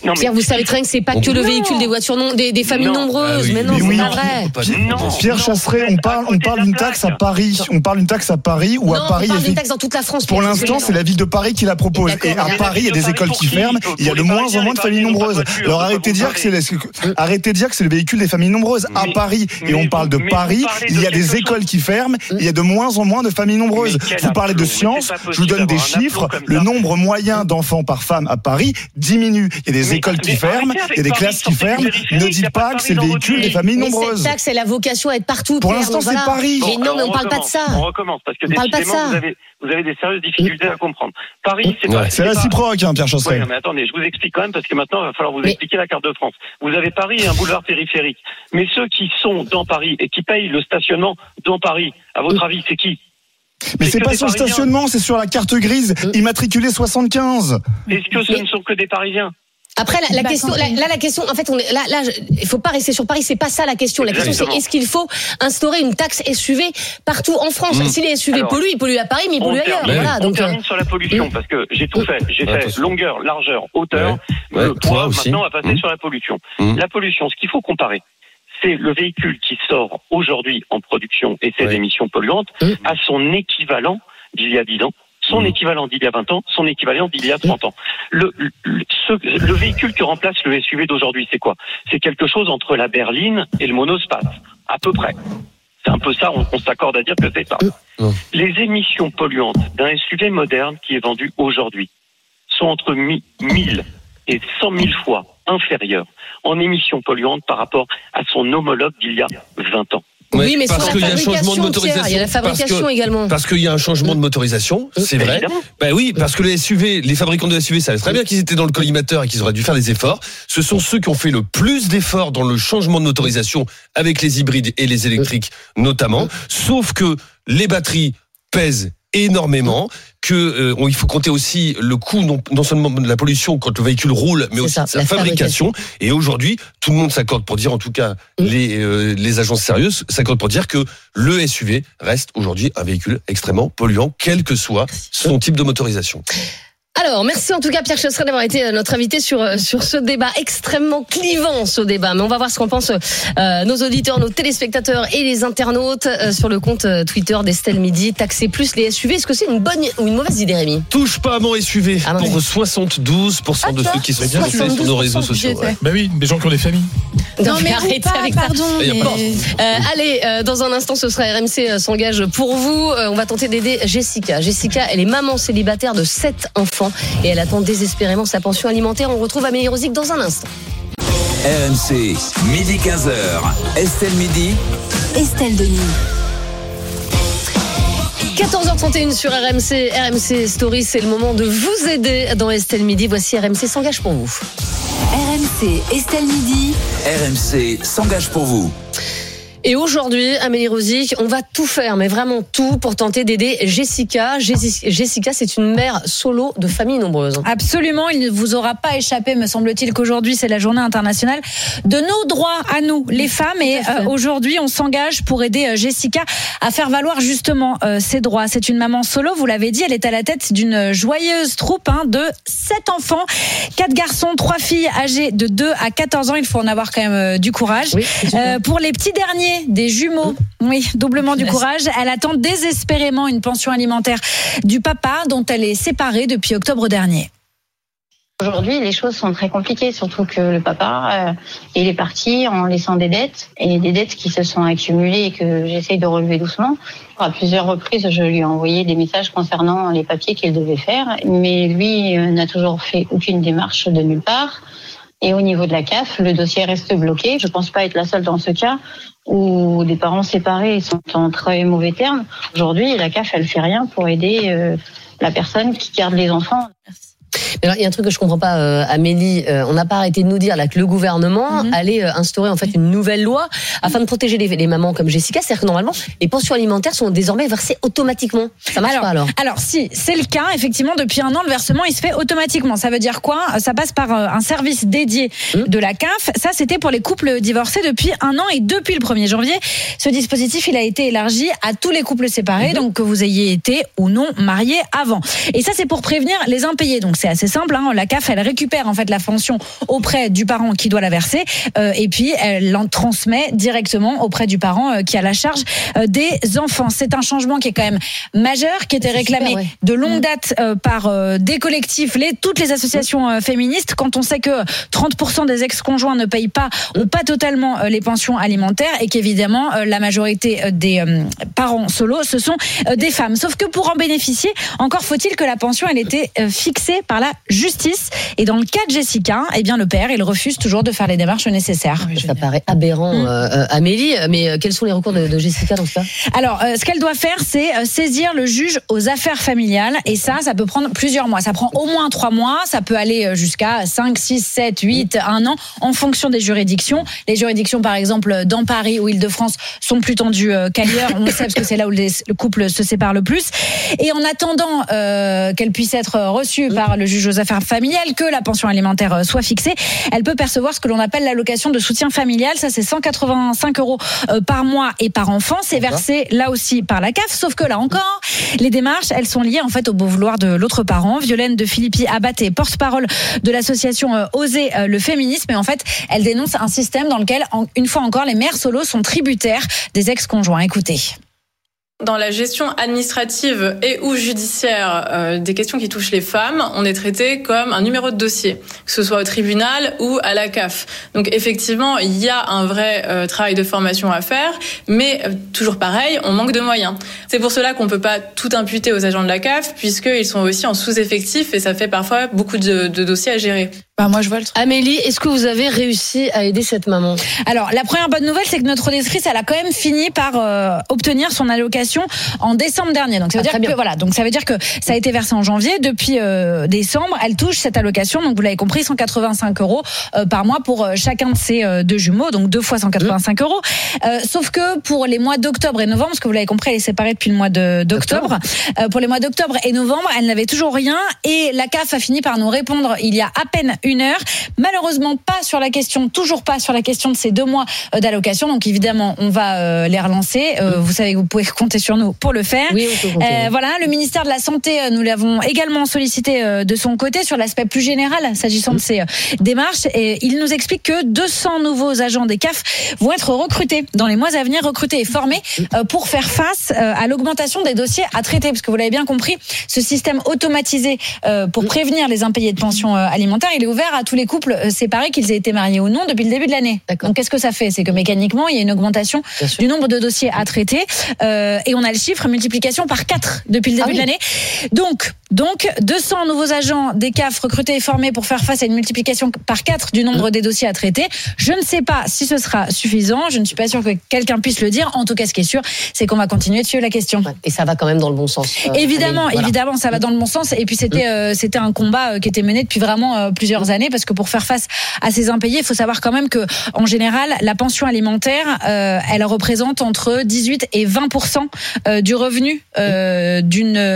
non, mais Pierre, vous savez très bien que c'est pas que le véhicule des voitures non, des, des familles Non. nombreuses. Ah oui, mais non, mais c'est pas vrai. Non, Pierre Chasseret, on parle, on parle d'une taxe à. Paris. On parle d'une taxe à Paris ou à Paris. on parle il y a d'une taxe dans toute la France. Pour l'instant, c'est la ville de Paris qui la propose. Et à mais Paris, il y a des de écoles qui ferment. Il y a de moins en moins de familles nombreuses. Alors arrêtez de dire que c'est les- arrêtez de dire que c'est le véhicule des familles nombreuses. À Mais- Paris, et on parle de Paris, il y a de des écoles qui ferment. Il y a de moins en moins de familles nombreuses. Vous parlez de c'est pas Je vous donne des chiffres. Le ça. nombre moyen d'enfants par femme à Paris diminue. Il y a des écoles qui ferment. Il y a des classes qui ferment. Ne dites pas que c'est le véhicule des familles nombreuses. cette taxe, elle a vocation à être partout. Pour l'instant, c'est. Paris. Mais non, mais on parle pas de ça. On recommence parce que On parle pas de décidément, ça. vous avez, vous avez des sérieuses difficultés à comprendre. Paris, c'est pas. C'est réciproque, hein, Pierre Ouais, Chasseret. non, mais attendez, je vous explique quand même parce que maintenant il va falloir vous Mais- expliquer la carte de France. Vous avez Paris et un boulevard périphérique. Mais ceux qui sont dans Paris et qui payent le stationnement dans Paris, à votre avis, c'est qui Mais C'est pas sur le stationnement, c'est sur la carte grise, immatriculée 75. Est-ce que ce ne sont que des Parisiens Après, la, la Bah, question, là, la question, en fait, on est, là, là, je- il faut pas rester sur Paris. C'est pas ça la question. La question, c'est est-ce qu'il faut instaurer une taxe SUV partout en France? Mm. Si les SUV Alors, polluent, ils polluent à Paris, mais ils on polluent ailleurs. termine, Voilà. on Donc, euh, termine sur la pollution parce que j'ai tout fait. J'ai Ouais, fait attention. longueur, largeur, hauteur, Ouais, le poids poids. aussi. Maintenant, on va passer Mmh. sur la pollution. Mmh. La pollution, ce qu'il faut comparer, c'est le véhicule qui sort aujourd'hui en production et ses Ouais. émissions polluantes Mmh. à son équivalent d'il y a 10 ans. Son Mmh. équivalent d'il y a 20 ans, son équivalent d'il y a 30 ans. Le, le, ce- le véhicule qui remplace le SUV d'aujourd'hui, c'est quoi? C'est quelque chose entre la berline et le monospace, à peu près. C'est un peu ça, on, on s'accorde à dire que c'est ça. Mmh. Les émissions polluantes d'un SUV moderne qui est vendu aujourd'hui sont entre mi- 1000 et 100 000 fois inférieures en émissions polluantes par rapport à son homologue d'il y a 20 ans. Oui, mais parce qu'il y a un changement de motorisation. Il y a la Parce que- fabrication également. Parce qu'il y a un changement de motorisation, c'est vrai. Ben oui, parce que les SUV, les fabricants de SUV savent très bien qu'ils étaient dans le collimateur et qu'ils auraient dû faire des efforts. Ce sont ceux qui ont fait le plus d'efforts dans le changement de motorisation avec les hybrides et les électriques notamment. Sauf que les batteries pèsent énormément, que euh, on- il faut compter aussi le coût non, non seulement de la pollution quand le véhicule roule, mais aussi ça, de sa la fabrication. Et aujourd'hui, tout le monde s'accorde pour dire, en tout cas, Mm. les, euh, les agences sérieuses s'accordent pour dire que le SUV reste aujourd'hui un véhicule extrêmement polluant, quel que soit son type de motorisation. Alors, merci en tout cas Pierre Chasseret d'avoir été euh, notre invité sur euh, sur ce débat extrêmement clivant, ce débat. Mais on va voir ce qu'en pensent euh, nos auditeurs, nos téléspectateurs et les internautes euh, sur le compte Twitter d'Estelle Midi. Taxer plus les SUV, est-ce que c'est une bonne ou une mauvaise idée, Rémi? Touche pas à mon SUV Ah, pour ouais. 72% de Ah, ceux qui sont bien sur nos réseaux 72%, sociaux. ouais. Bah oui, des gens qui ont des familles. Non, mais arrêtez pas, avec pardon. Mais-. Euh, allez, euh, dans un instant, ce sera RMC euh, s'engage pour vous. Euh, on va tenter d'aider Jessica. Jessica, elle est maman célibataire de 7 enfants et elle attend désespérément sa pension alimentaire. On retrouve Amélie Rosic dans un instant. RMC, midi 15h. Estelle Midi. Estelle Denis. 14h31 sur RMC, RMC Story, c'est le moment de vous aider dans Estelle Midi. Voici RMC s'engage pour vous. RMC Estelle Midi. RMC s'engage pour vous. Et aujourd'hui, Amélie Rosic, on va tout faire, mais vraiment tout pour tenter d'aider Jessica. Jessica, c'est une mère solo de famille nombreuse. Absolument, il ne vous aura pas échappé, me semble-t-il, qu'aujourd'hui c'est la journée internationale de nos droits à nous, les femmes. Et euh, aujourd'hui, on s'engage pour aider euh, Jessica à faire valoir justement euh, ses droits. C'est une maman solo, vous l'avez dit, elle est à la tête d'une joyeuse troupe hein, de sept enfants, quatre garçons, trois filles âgées de 2 à 14 ans. Il faut en avoir quand même euh, du courage. Oui, pour les petits derniers, des jumeaux, oui, doublement du courage. Elle attend désespérément une pension alimentaire du papa dont elle est séparée depuis octobre dernier. Aujourd'hui, les choses sont très compliquées, surtout que le papa, euh, il est parti en laissant des dettes, et des dettes qui se sont accumulées et que j'essaye de relever doucement. À plusieurs reprises, je lui ai envoyé des messages concernant les papiers qu'il devait faire, mais lui euh, n'a toujours fait aucune démarche de nulle part. Et au niveau de la CAF, le dossier reste bloqué. Je pense pas être la seule dans ce cas où des parents séparés sont en très mauvais termes. Aujourd'hui, la CAF, elle fait rien pour aider euh, la personne qui garde les enfants. Mais alors, il y a un truc que je comprends pas, euh, Amélie. Euh, on n'a pas arrêté de nous dire là que le gouvernement Mhm. allait euh, instaurer en fait une nouvelle loi afin de protéger les, les mamans comme Jessica. C'est-à-dire que normalement, les pensions alimentaires sont désormais versées automatiquement. Ça marche Alors, pas alors Alors si, c'est le cas. Effectivement, depuis un an, le versement il se fait automatiquement. Ça veut dire quoi? Ça passe par un service dédié Mmh. de la CAF. Ça, c'était pour les couples divorcés depuis un an et depuis le 1er janvier. Ce dispositif, il a été élargi à tous les couples séparés, donc que vous ayez été ou non mariés avant. Et ça, c'est pour prévenir les impayés. Donc c'est assez simple. Hein. La CAF, elle récupère en fait la pension auprès du parent qui doit la verser, euh, et puis elle l'en transmet directement auprès du parent euh, qui a la charge euh, des enfants. C'est un changement qui est quand même majeur, qui était réclamé super, ouais. de longue date euh, par euh, des collectifs, les, toutes les associations féministes. Quand on sait que 30% des ex-conjoints ne payent pas ou pas totalement les pensions alimentaires et qu'évidemment euh, la majorité des parents solos, ce sont des femmes. Sauf que pour en bénéficier, encore faut-il que la pension elle était fixée par la justice. Et dans le cas de Jessica, eh bien le père, il refuse toujours de faire les démarches nécessaires. Ça paraît aberrant, Mmh. euh, euh, Amélie. Mais euh, quels sont les recours de, de Jessica dans ce cas? Alors, euh, ce qu'elle doit faire, c'est saisir le juge aux affaires familiales. Et ça, ça peut prendre plusieurs mois. Ça prend au moins trois mois. Ça peut aller jusqu'à 5, 6, 7, 8, un an, en fonction des juridictions. Les juridictions, par exemple, dans Paris ou Île-de-France, sont plus tendues qu'ailleurs. On le sait parce que c'est là où les- le couple se sépare le plus. Et en attendant euh, qu'elle puisse être reçue par le juge aux affaires familiales, que la pension alimentaire euh, soit fixée, elle peut percevoir ce que l'on appelle l'allocation de soutien familial. Ça, c'est 185 euros euh, par mois et par enfant. C'est versé là aussi par la CAF. Sauf que là encore, les démarches, elles sont liées en fait au beau vouloir de l'autre parent. Violaine de Philippi Abat est porte-parole de l'association euh, Oser le féminisme. Et en fait, elle dénonce un système dans lequel, une fois encore, les mères solos sont tributaires des ex-conjoints. Écoutez. Dans la gestion administrative et ou judiciaire euh, des questions qui touchent les femmes, on est traité comme un numéro de dossier, que ce soit au tribunal ou à la CAF. Donc effectivement, il y a un vrai euh, travail de formation à faire, mais euh, toujours pareil, on manque de moyens. C'est pour cela qu'on peut pas tout imputer aux agents de la CAF, puisqu'ils sont aussi en sous-effectif et ça fait parfois beaucoup de, de dossiers à gérer. Bah, moi, je vois le truc. Amélie, est-ce que vous avez réussi à aider cette maman? Alors, la première bonne nouvelle, c'est que notre auditrice, elle a quand même fini par euh, obtenir son allocation en décembre dernier. Donc ça veut Ah, dire bien. que voilà, donc ça veut dire que ça a été versé en janvier. Depuis euh, décembre, elle touche cette allocation. Donc vous l'avez compris, 185 euros euh, par mois pour euh, chacun de ses euh, deux jumeaux, donc deux fois 185 Mmh. euros. Euh, sauf que pour les mois d'octobre et novembre, parce que vous l'avez compris, elle est séparée depuis le mois de- d'octobre. Euh, pour les mois d'octobre et novembre, elle n'avait toujours rien et la CAF a fini par nous répondre il y a à peine une heure. Malheureusement, pas sur la question, toujours pas sur la question de ces deux mois euh, d'allocation. Donc évidemment, on va euh, les relancer. Euh, Vous savez que vous pouvez compter sur nous pour le faire. Oui, on peut compter, oui. voilà, le ministère de la Santé, nous l'avons également sollicité de son côté sur l'aspect plus général s'agissant de ces démarches. Et il nous explique que 200 nouveaux agents des CAF vont être recrutés dans les mois à venir, recrutés et formés pour faire face à l'augmentation des dossiers à traiter. Parce que vous l'avez bien compris, ce système automatisé pour prévenir les impayés de pension alimentaire, il est ouvert à tous les couples euh, séparés, qu'ils aient été mariés ou non, depuis le début de l'année. Donc qu'est-ce que ça fait? C'est que mécaniquement, il y a une augmentation du nombre de dossiers à traiter. Euh, et on a le chiffre multiplication par 4 depuis le début Ah oui. de l'année. Donc, donc 200 nouveaux agents des CAF recrutés et formés pour faire face à une multiplication par 4 du nombre des dossiers à traiter. Je ne sais pas si ce sera suffisant. Je ne suis pas sûre que quelqu'un puisse le dire. En tout cas, ce qui est sûr, c'est qu'on va continuer de suivre la question. Et ça va quand même dans le bon sens. euh, Évidemment. Voilà. évidemment, ça va dans le bon sens. Et puis c'était euh, c'était un combat euh, qui était mené depuis vraiment euh, plusieurs années parce que pour faire face à ces impayés, il faut savoir quand même que en général, la pension alimentaire, euh, elle représente entre 18 et 20% euh, du revenu euh,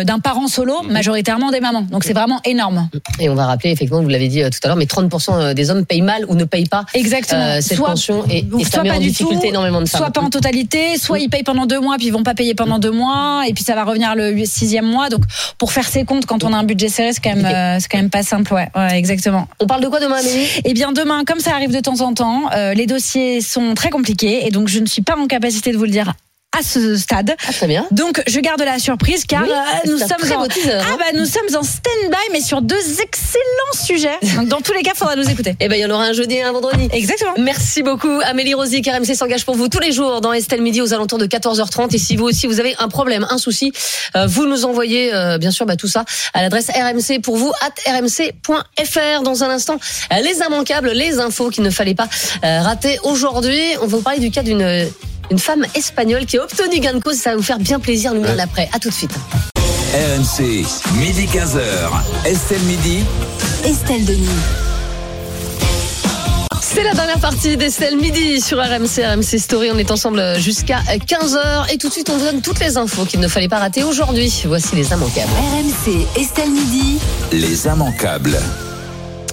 d'un parent solo, majoritairement des mamans. Donc c'est vraiment énorme. Et on va rappeler, effectivement, vous l'avez dit euh, tout à l'heure, mais 30% des hommes payent mal ou ne payent pas Exactement. euh, cette Soit- pension et, et ça soit met pas en du difficulté tout, énormément de femmes. Soit pas en totalité, soit ils payent pendant deux mois, puis ils vont pas payer pendant deux mois, et puis ça va revenir le sixième mois. Donc pour faire ses comptes, quand on a un budget serré, c'est quand même, euh, c'est quand même pas simple. Ouais, ouais, exactement. On parle de quoi demain, Amélie? Eh bien demain, comme ça arrive de temps en temps, euh, les dossiers sont très compliqués, et donc je ne suis pas en capacité de vous le dire à ce stade. Ah, très bien. Donc je garde la surprise car Oui, euh, nous sommes en teaser, hein. ah bah nous sommes en stand-by mais sur deux excellents sujets. [laughs] Donc dans tous les cas, il faudra nous écouter. Eh ben, il y en aura un jeudi et un vendredi. Exactement. Merci beaucoup, Amélie Rosy, RMC s'engage pour vous tous les jours dans Estelle Midi aux alentours de 14h30. Et si vous aussi vous avez un problème, un souci, euh, vous nous envoyez euh, bien sûr bah, tout ça à l'adresse RMC pour vous at rmc.fr. Dans un instant, les immanquables, les infos qu'il ne fallait pas rater aujourd'hui. On va vous parler du cas d'une une femme espagnole qui a obtenu gain de cause. Ça va vous faire bien plaisir. Nous de l'après. À tout de suite. RMC, midi 15h. Estelle Midi. Estelle Denis. C'est la dernière partie d'Estelle Midi sur RMC, RMC Story. On est ensemble jusqu'à 15h. Et tout de suite, on vous donne toutes les infos qu'il ne fallait pas rater aujourd'hui. Voici les immanquables. RMC, Estelle Midi. Les immanquables.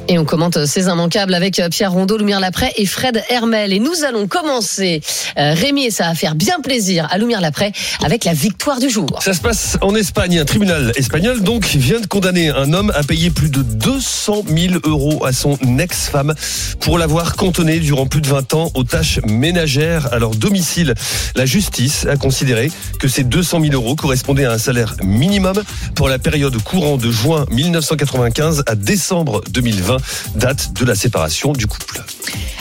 Et on commente ces immanquables avec euh, Pierre Rondeau, Lumière Laprès et Fred Hermel. Et nous allons commencer, euh, Rémi, et ça va faire bien plaisir à Lumière Laprès avec la victoire du jour. Ça se passe en Espagne. Un tribunal espagnol donc vient de condamner un homme à payer plus de 200 000 euros à son ex-femme pour l'avoir cantonné durant plus de 20 ans aux tâches ménagères à leur domicile. La justice a considéré que ces 200 000 euros correspondaient à un salaire minimum pour la période courant de juin 1995 à décembre 2020, date de la séparation du couple.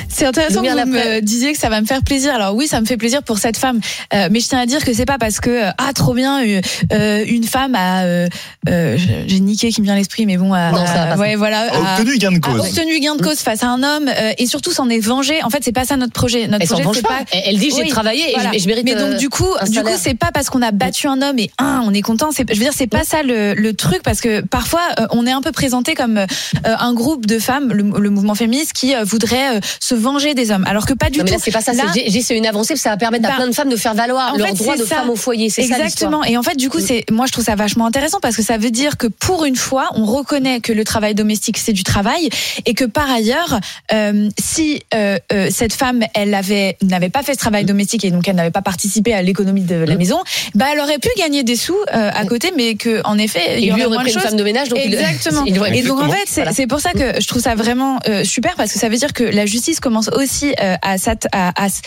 C'est intéressant que vous me disiez que ça va me faire plaisir. Alors oui, ça me fait plaisir pour cette femme, Euh, mais je tiens à dire que c'est pas parce que euh, ah trop bien euh, une femme a euh, euh, j'ai niqué qui me vient à l'esprit, mais bon, a- Non, ça va a- ouais voilà, A obtenu gain de a cause. obtenu gain de cause face à un homme euh, et surtout s'en est vengé. En fait, c'est pas ça notre projet. Notre Elle projet venge pas. Elle- elle dit, j'ai travaillé et je- et je mérite, Mais donc du coup, du coup, c'est pas parce qu'on a battu un homme et un, on est content. C'est, je veux dire, c'est pas ça le, le truc parce que parfois on est un peu présenté comme un groupe de femmes, le, le mouvement féministe, qui euh, voudrait euh, se venger des hommes, alors que pas du Non, mais tout. c'est pas ça. C'est- une avancée. Ça va permettre à Bah, plein de femmes de faire valoir leur fait, droit de ça. femme au foyer. C'est ça. Exactement. Et en fait, du coup, c'est moi je trouve ça vachement intéressant parce que ça veut dire que pour une fois, on reconnaît que le travail domestique c'est du travail et que par ailleurs, euh, si euh, euh, cette femme elle avait n'avait pas fait ce travail domestique et donc elle n'avait pas participé à l'économie de Mm. la maison, bah elle aurait pu gagner des sous à côté, mais que en effet, il y lui aurait aurait moins pris de une femme de ménage. Donc Exactement. [laughs] il aurait- et donc en fait, c'est Voilà. c'est pour ça que je trouve ça vraiment euh, super parce que ça veut dire que la justice commence aussi euh, à, à, à se-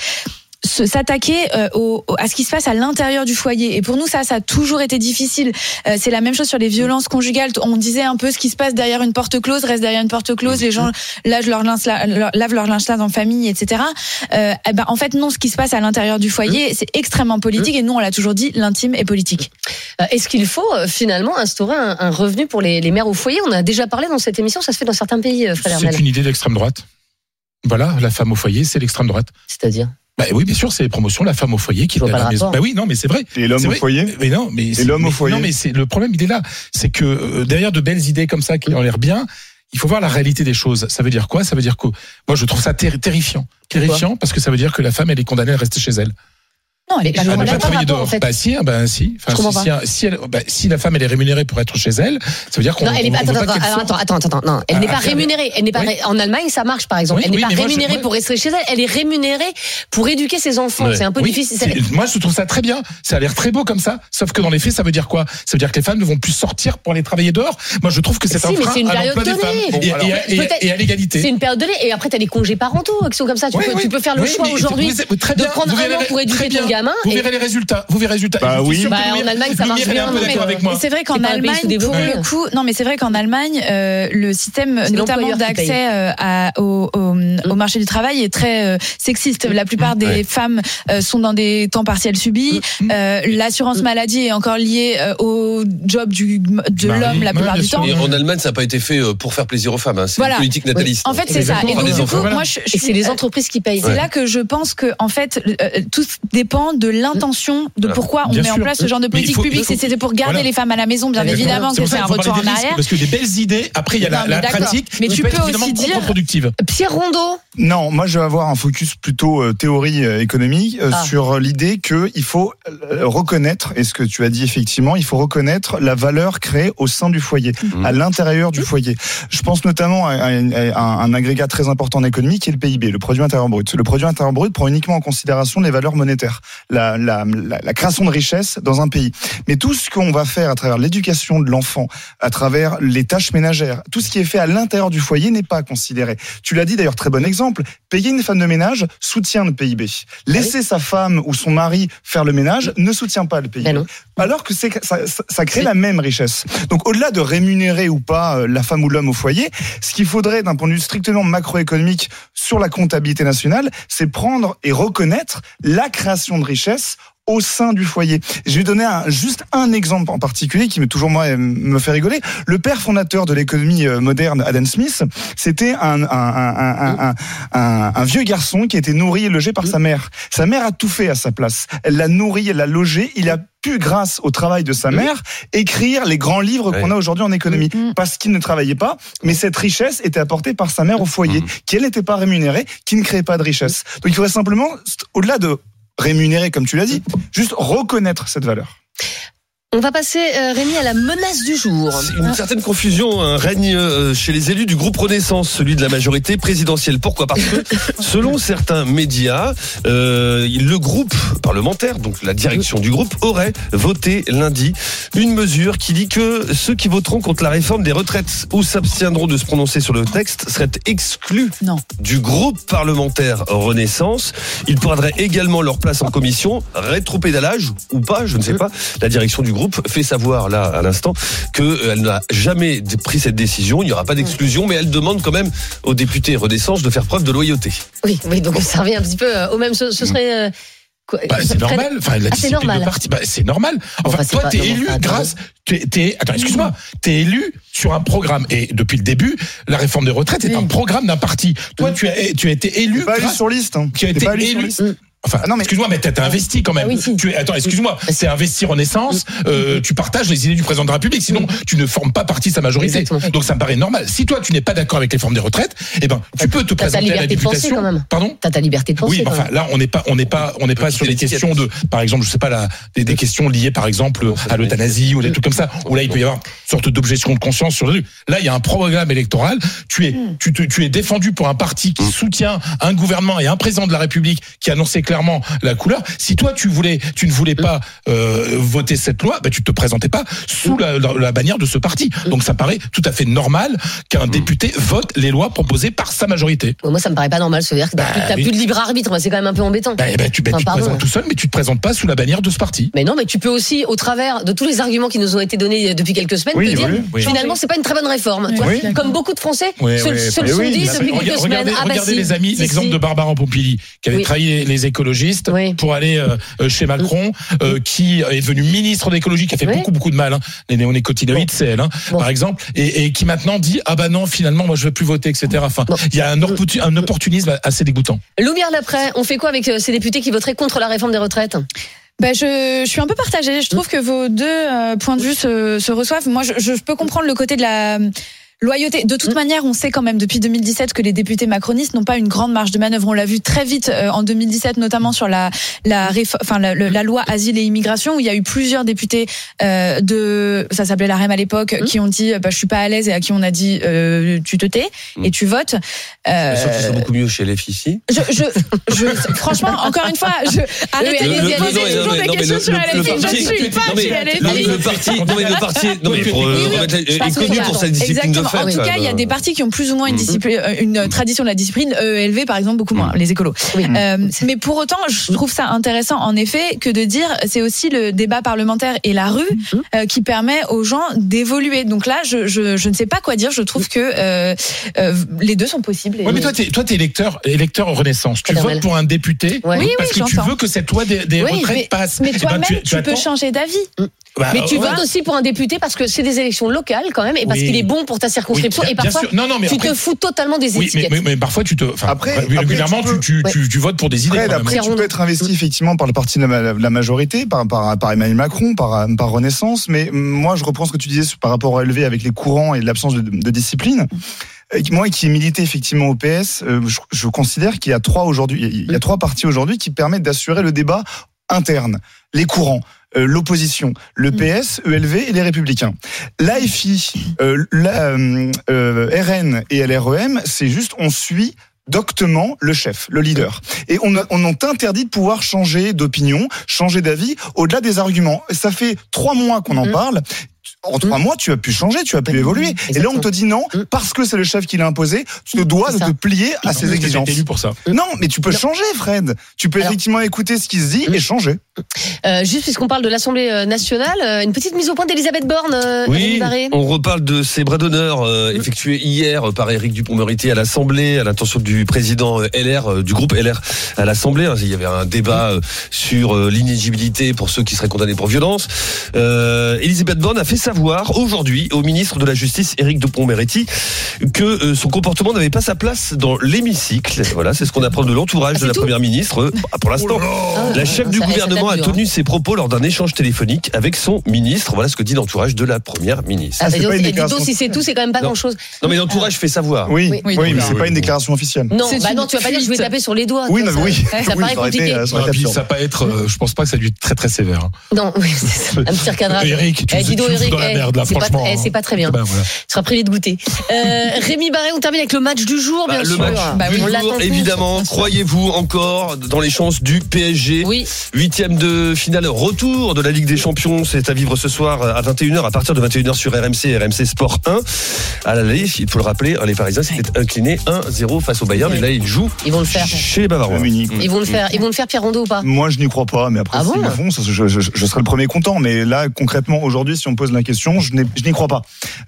s'attaquer euh, au- au- à ce qui se passe à l'intérieur du foyer. Et pour nous, ça, ça a toujours été difficile. Euh, c'est la même chose sur les violences conjugales. On disait un peu ce qui se passe derrière une porte close reste derrière une porte close. Les gens lavent leur linge, leur- lavent leur linge sale en famille, etc. Euh, eh ben, en fait, non, ce qui se passe à l'intérieur du foyer, c'est extrêmement politique. Et nous, on l'a toujours dit, l'intime est politique. Est-ce qu'il faut finalement instaurer un, un revenu pour les, les mères au foyer? On a déjà parlé dans cette émission, ça se fait dans certains pays, Fred C'est une idée d'extrême droite. Voilà, la femme au foyer, c'est l'extrême droite. C'est-à-dire? Bah oui, bien sûr, c'est les promotions, la femme au foyer qui est à la maison. Bah oui, non, mais c'est vrai. Et l'homme au foyer Mais non, mais c'est- l'homme au mais- foyer Non, mais c'est le problème, il est là, c'est que euh, derrière de belles idées comme ça qui ont l'air bien, il faut voir la réalité des choses. Ça veut dire quoi? Ça veut dire que moi, je trouve ça terri- terrifiant, terrifiant parce que ça veut dire que la femme, elle est condamnée à rester chez elle. Non, elle est pas pas le travailler dehors. en fait. Bah si, ah, bah si. Enfin, comprends si, si, si elle- bah, si la femme elle est rémunérée pour être chez elle, ça veut dire qu'on. Non, elle pas, attends, pas attends, attends, non, elle n'est Ah, pas rémunérée. Elle n'est pas Oui. en Allemagne, ça marche par exemple. Oui, elle n'est oui, pas mais moi, je- rémunérée pour rester chez elle. Elle est rémunérée pour éduquer ses enfants. C'est un peu difficile. Moi, je trouve ça très bien. Ça a l'air très beau comme ça. Sauf que dans les faits, ça veut dire quoi? Ça veut dire que les femmes ne vont plus sortir pour aller travailler dehors. Moi, je trouve que c'est Si, un mais frein c'est une à période l'emploi des donnée. femmes et, à- l'égalité. C'est une période donnée. Et après, tu as les congés parentaux qui sont comme ça. Tu, peux, faire le choix aujourd'hui de prendre un an pour éduquer ton. Gamin. Vous et- verrez les résultats. Vous verrez les résultats. Bah oui. Bah, en Allemagne, ça marche bien, c'est vrai qu'en Allemagne, pour le coup, non, mais c'est vrai qu'en Allemagne, euh, le système notamment d'accès euh, à- au, au, au marché du travail est très euh, sexiste. La plupart des Ouais. femmes euh, sont dans des temps partiels subis. Euh, L'assurance maladie est encore liée euh, au job du, de Bah l'homme oui, la plupart du temps. Et en Allemagne, ça n'a pas été fait pour faire plaisir aux femmes. hein. C'est Voilà. une politique nataliste. En fait, c'est ça. Et donc, du coup, moi, je, je Et c'est les entreprises qui payent. c'est là que je pense que en fait euh, tout dépend de l'intention de pourquoi on Bien met en place ce genre de politique faut- publique. C'était pour garder Voilà. les femmes à la maison, bien Exactement. évidemment que c'est un qu'il retour en arrière. Parce que des belles idées, après, il y a Non, la, mais la d'accord. pratique. Mais tu peux aussi dire-. Pierre Rondeau, Non, moi je vais avoir un focus plutôt euh, théorie euh, économique euh, Ah. sur l'idée que il faut reconnaître, et ce que tu as dit effectivement, il faut reconnaître la valeur créée au sein du foyer, Mhm. à l'intérieur du foyer. Je pense notamment à, à- un agrégat très important en économie qui est le PIB, le produit intérieur brut. Le produit intérieur brut prend uniquement en considération les valeurs monétaires, la, la, la, la création de richesse dans un pays. Mais tout ce qu'on va faire à travers l'éducation de l'enfant, à travers les tâches ménagères, tout ce qui est fait à l'intérieur du foyer n'est pas considéré. Tu l'as dit d'ailleurs, très bon exemple. Payer une femme de ménage soutient le PIB. Laisser sa femme ou son mari faire le ménage ne soutient pas le PIB. Ben. Alors que ça- ça crée la même richesse. Donc au-delà de rémunérer ou pas euh, la femme ou l'homme au foyer, ce qu'il faudrait d'un point de vue strictement macroéconomique sur la comptabilité nationale, c'est prendre et reconnaître la création de richesse au sein du foyer. Je vais donner un, juste un exemple en particulier qui me toujours moi euh, me fait rigoler. Le père fondateur de l'économie euh, moderne, Adam Smith, c'était un, un, un, un, un, un- un vieux garçon qui était nourri et logé par sa mère. Sa mère a tout fait à sa place. Elle l'a nourri, elle l'a logé. Il a pu, grâce au travail de sa mère, écrire les grands livres qu'on a aujourd'hui en économie. Parce qu'il ne travaillait pas, mais cette richesse était apportée par sa mère au foyer, Mhm. qui elle n'était pas rémunérée, qui ne créait pas de richesse. Donc il faudrait simplement, au-delà de rémunérer, comme tu l'as dit, juste reconnaître cette valeur. On va passer, euh, Rémi, à la menace du jour. Une certaine confusion hein, règne euh, chez les élus du groupe Renaissance, celui de la majorité présidentielle. Pourquoi? Parce que, [laughs] selon certains médias, euh, le groupe parlementaire, donc la direction du groupe, aurait voté lundi une mesure qui dit que ceux qui voteront contre la réforme des retraites ou s'abstiendront de se prononcer sur le texte seraient exclus Non. du groupe parlementaire Renaissance. Ils perdraient également leur place en commission, rétropédalage ou pas, je ne sais pas. La direction du groupe fait savoir là à l'instant qu'elle n'a jamais pris cette décision. Il n'y aura pas d'exclusion, mais elle demande quand même aux députés Renaissance de faire preuve de loyauté. Oui, oui, donc ça revient un petit peu euh, au même. Ce, ce serait. euh, Bah, c'est normal. Enfin, la Ah, c'est discipline normal. de parti, bah, c'est normal. Enfin, Enfin, c'est toi, pas- t'es non, élu grâce. T'es, t'es- attends, excuse-moi. T'es élu sur un programme. Et depuis le début, la réforme des retraites, Oui. un programme d'un parti. Toi, tu as, tu as été élu. Pas grâce- sur liste. Hein. Tu as été sur élu. Enfin, Ah non, mais- excuse-moi, mais t'as t'as investi quand même. Ah oui, si. Tu es, attends, excuse-moi, c'est investi Renaissance. euh, tu partages les idées du président de la République. Sinon, tu ne formes pas partie de sa majorité. Exactement. Donc, ça me paraît normal. Si toi, tu n'es pas d'accord avec les formes des retraites, eh ben, tu peux te présenter à la liberté de penser, députation. quand même. Pardon? T'as ta liberté de penser. Oui, mais enfin là on n'est pas on n'est pas on n'est pas sur des questions de par exemple je sais pas la des, des questions liées par exemple à l'euthanasie ou des trucs comme ça où là il peut y avoir sorte d'objection de conscience sur le truc. Là, il y a un programme électoral. Tu es, tu, te- tu es défendu pour un parti qui soutient un gouvernement et un président de la République qui annonçait clairement la couleur. Si toi, tu voulais, tu ne voulais pas euh, voter cette loi, bah, tu te présentais pas sous la, la- la bannière de ce parti. Donc, ça paraît tout à fait normal qu'un député vote les lois proposées par sa majorité. Moi, ça me paraît pas normal. C'est-à-dire que t'as plus, t'as oui. plus de libre arbitre. C'est quand même un peu embêtant. Bah, eh ben, tu, bah, Enfin, tu te présentes tout seul, mais tu te présentes pas sous la bannière de ce parti. Mais non, mais tu peux aussi, au travers de tous les arguments qui nous ont été donnés depuis quelques semaines, Oui, te dire oui, oui. finalement c'est pas une très bonne réforme. Comme beaucoup de Français Oui, se, oui, se le sont oui. dit Bah, depuis regardez, quelques semaines. regardez, Ah bah regardez si, les amis, si, l'exemple si. de Barbara Pompili, qui avait Oui. trahi les, pour aller euh, euh, chez Macron, euh, qui est devenue ministre d'écologie, qui a fait beaucoup beaucoup de mal. Hein. Les néonicotinoïdes, c'est elle, hein, par exemple, et, et qui maintenant dit ah bah non, finalement, moi je veux plus voter, etc. Enfin, il y a un, opportu- un opportunisme assez dégoûtant. Lumière l'après, on fait quoi avec ces députés qui voteraient contre la réforme des retraites? Bah, je, je suis un peu partagée. Je trouve que vos deux euh, points de vue se, se reçoivent. Moi, je, je peux comprendre le côté de la euh, loyauté. De toute manière, on sait quand même depuis 2017 que les députés macronistes n'ont pas une grande marge de manœuvre. On l'a vu très vite euh, en 2017, notamment sur la la, enfin, la, la loi asile et immigration, où il y a eu plusieurs députés euh, de, ça s'appelait la REM à l'époque, qui ont dit bah, je suis pas à l'aise et à qui on a dit euh, tu te tais et tu votes. Euh, qu'ils sont beaucoup mieux chez les ici. je, je, je, franchement, encore une fois, je, arrêtez Le- de le- me non, poser non, toujours des questions sur le Je ne suis pas chez non, mais le parti, non, mais le parti, non, mais pour remettre la- est connu pour sa discipline. Fait. En tout cas, il y a des partis qui ont plus ou moins une discipline, euh, une tradition de la discipline euh, élevée, par exemple, beaucoup moins, les écolos. Euh, mais pour autant, je trouve ça intéressant, en effet, que de dire, c'est aussi le débat parlementaire et la rue euh, qui permet aux gens d'évoluer. Donc là, je, je, je ne sais pas quoi dire. Je trouve que euh, euh, les deux sont possibles. Ouais, mais toi, t'es, toi, t'es électeur, électeur Renaissance. Tu votes pour un député Oui, oui, parce que tu veux que cette loi des, des Oui, retraites mais, passe. mais Eh ben, toi-même, tu, peux attends. changer d'avis. Bah, mais tu ouais. votes aussi pour un député parce que c'est des élections locales quand même et parce Oui. qu'il est bon pour ta circonscription Oui, et bien parfois. Non, non, mais tu après- te fous totalement des Oui, mais, étiquettes. mais, mais parfois tu te, enfin, Après- régulièrement après, tu, tu, tu, tu votes pour des idées. Même. après, tu peux être investi effectivement par le parti de la, la majorité, par, par, par Emmanuel Macron, par, par Renaissance, mais moi, je reprends ce que tu disais par rapport à élevé avec les courants et l'absence de, de discipline. Euh, Moi, qui ai milité effectivement au PS, euh, je, je considère qu'il y a trois aujourd'hui, il y a trois partis aujourd'hui qui permettent d'assurer le débat interne, les courants. Euh, L'opposition, le PS, ELV et les Républicains. L'AFI, euh, la, euh, euh, RN et LREM, c'est juste on suit doctement le chef, le leader. Et on, a, on interdit de pouvoir changer d'opinion, changer d'avis au-delà des arguments. Ça fait trois mois qu'on en parle. En trois mois, tu as pu changer, tu as pu évoluer. Et là, on te dit non, parce que c'est le chef qui l'a imposé, tu te dois de te plier à ses exigences. élu pour ça. Non, mais tu peux changer, Fred. Tu peux effectivement écouter ce qui se dit et changer. Euh, juste puisqu'on parle de l'Assemblée euh, nationale, euh, une petite mise au point d'Elisabeth Borne. Oui, on reparle de ces bras d'honneur euh, effectués hier par Éric Dupond-Moretti à l'Assemblée, à l'intention du président LR, du groupe LR à l'Assemblée. Il y avait un débat sur l'inéligibilité pour ceux qui seraient condamnés pour violence. Euh, Elisabeth Borne a fait savoir aujourd'hui au ministre de la Justice, Éric Dupond-Moretti, que euh, son comportement n'avait pas sa place dans l'hémicycle. Voilà, c'est ce qu'on apprend de l'entourage de la première ministre. Euh, [laughs] Pour l'instant, la chef du Ça- ça gouvernement a tenu ses propos lors d'un échange téléphonique avec son ministre. Voilà ce que dit l'entourage de la première ministre. Ah, et donc, donc, si c'est tout, c'est quand même pas Non. grand chose. Non mais l'entourage fait savoir. Oui, Oui, oui, oui, mais c'est pas une déclaration officielle. Non, bah non, tu vas pas dire je vais taper sur les doigts. Oui, non, mais oui. Ça, paraît été, compliqué. ça Ah, puis va être, euh, je pense pas que ça a dû être très très sévère. hein. Non, oui, c'est ça. un petit recadrage. Eric, tu Eric, la eh, merde, là, c'est pas, franchement, eh, hein. c'est pas très bien. Ben, voilà. Tu seras privé de goûter. Euh, [laughs] Rémi Barré, on termine avec le match du jour, bien Bah, le sûr. match Bah du on jour, évidemment. Croyez-vous encore dans les chances du PSG Oui. Huitième de finale retour de la Ligue des Champions. C'est à vivre ce soir à 21h, à partir de 21h sur RMC, RMC Sport 1. À l'aller, il faut le rappeler, hein, les Parisiens s'étaient inclinés 1-0 face au Bayern. Et là, ils jouent Ils vont le faire. chez les Bavarois. Ils vont le faire. Ils vont le faire, Pierre Rondeau ou pas? Moi, je n'y crois pas, mais après, Ah bon? le font, je, je, je serai le premier content. Mais là, concrètement, aujourd'hui, si on me pose la question, je n'y crois pas.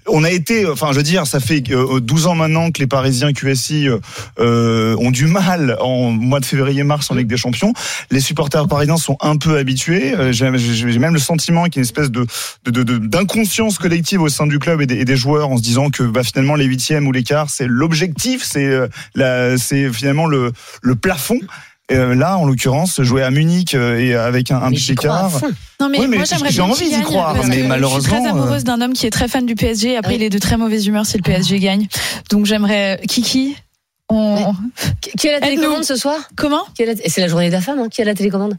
On a été, enfin, je veux dire, ça fait euh, 12 ans maintenant que les Parisiens QSI euh, euh, ont du mal en mois de février-mars en Ligue des Champions. Les supporters parisiens sont un peu habitués. Euh, J'ai même le sentiment qu'il y a une espèce d'inconscience collective au sein du club et des, joueurs en se disant que bah, finalement les huitièmes ou l'écart, c'est l'objectif, c'est euh, finalement le, le plafond. Euh, là, en l'occurrence, jouer à Munich euh, et avec un, un Mais petit écart. Non mais, Oui, mais moi j'aimerais j'ai bien envie d'y croire, parce mais que Je suis malheureusement, très euh, amoureuse d'un homme qui est très fan du PSG. Après, Oui. il est de très mauvaise humeur si le PSG gagne. Donc j'aimerais Kiki. On... Qui qui a la télécommande ce soir? Comment? Et c'est la journée de la femme, hein Qui a la télécommande?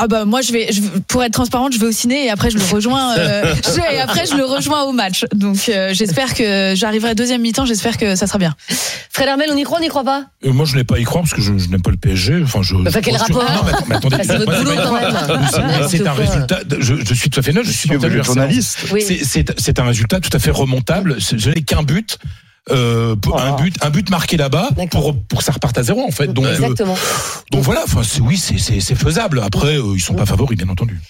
Ah bah moi je vais, je, pour être transparente, je vais au ciné et après je le rejoins. euh, [laughs] je- et après je le rejoins au match. Donc euh, j'espère que j'arriverai deuxième mi-temps. J'espère que ça sera bien. Fred Hermel, on y croit, on n'y croit pas? Euh, moi, je n'ai pas à y croire parce que je, je n'aime pas le PSG. Enfin, je. Enfin, quel je- rapport Non, mais, mais attendez, Bah, c'est votre boulot, quand même. C'est- un résultat. Je, je suis tout à fait neutre. Je suis journaliste. Oui. C'est- C'est c'est un résultat tout à fait remontable. Je n'ai qu'un but. Euh, un but, un but marqué là-bas pour pour que ça reparte à zéro en fait. Donc, euh, Exactement. donc voilà. Enfin, c'est- oui, c'est c'est c'est faisable. Après, euh, ils sont pas favoris, bien entendu.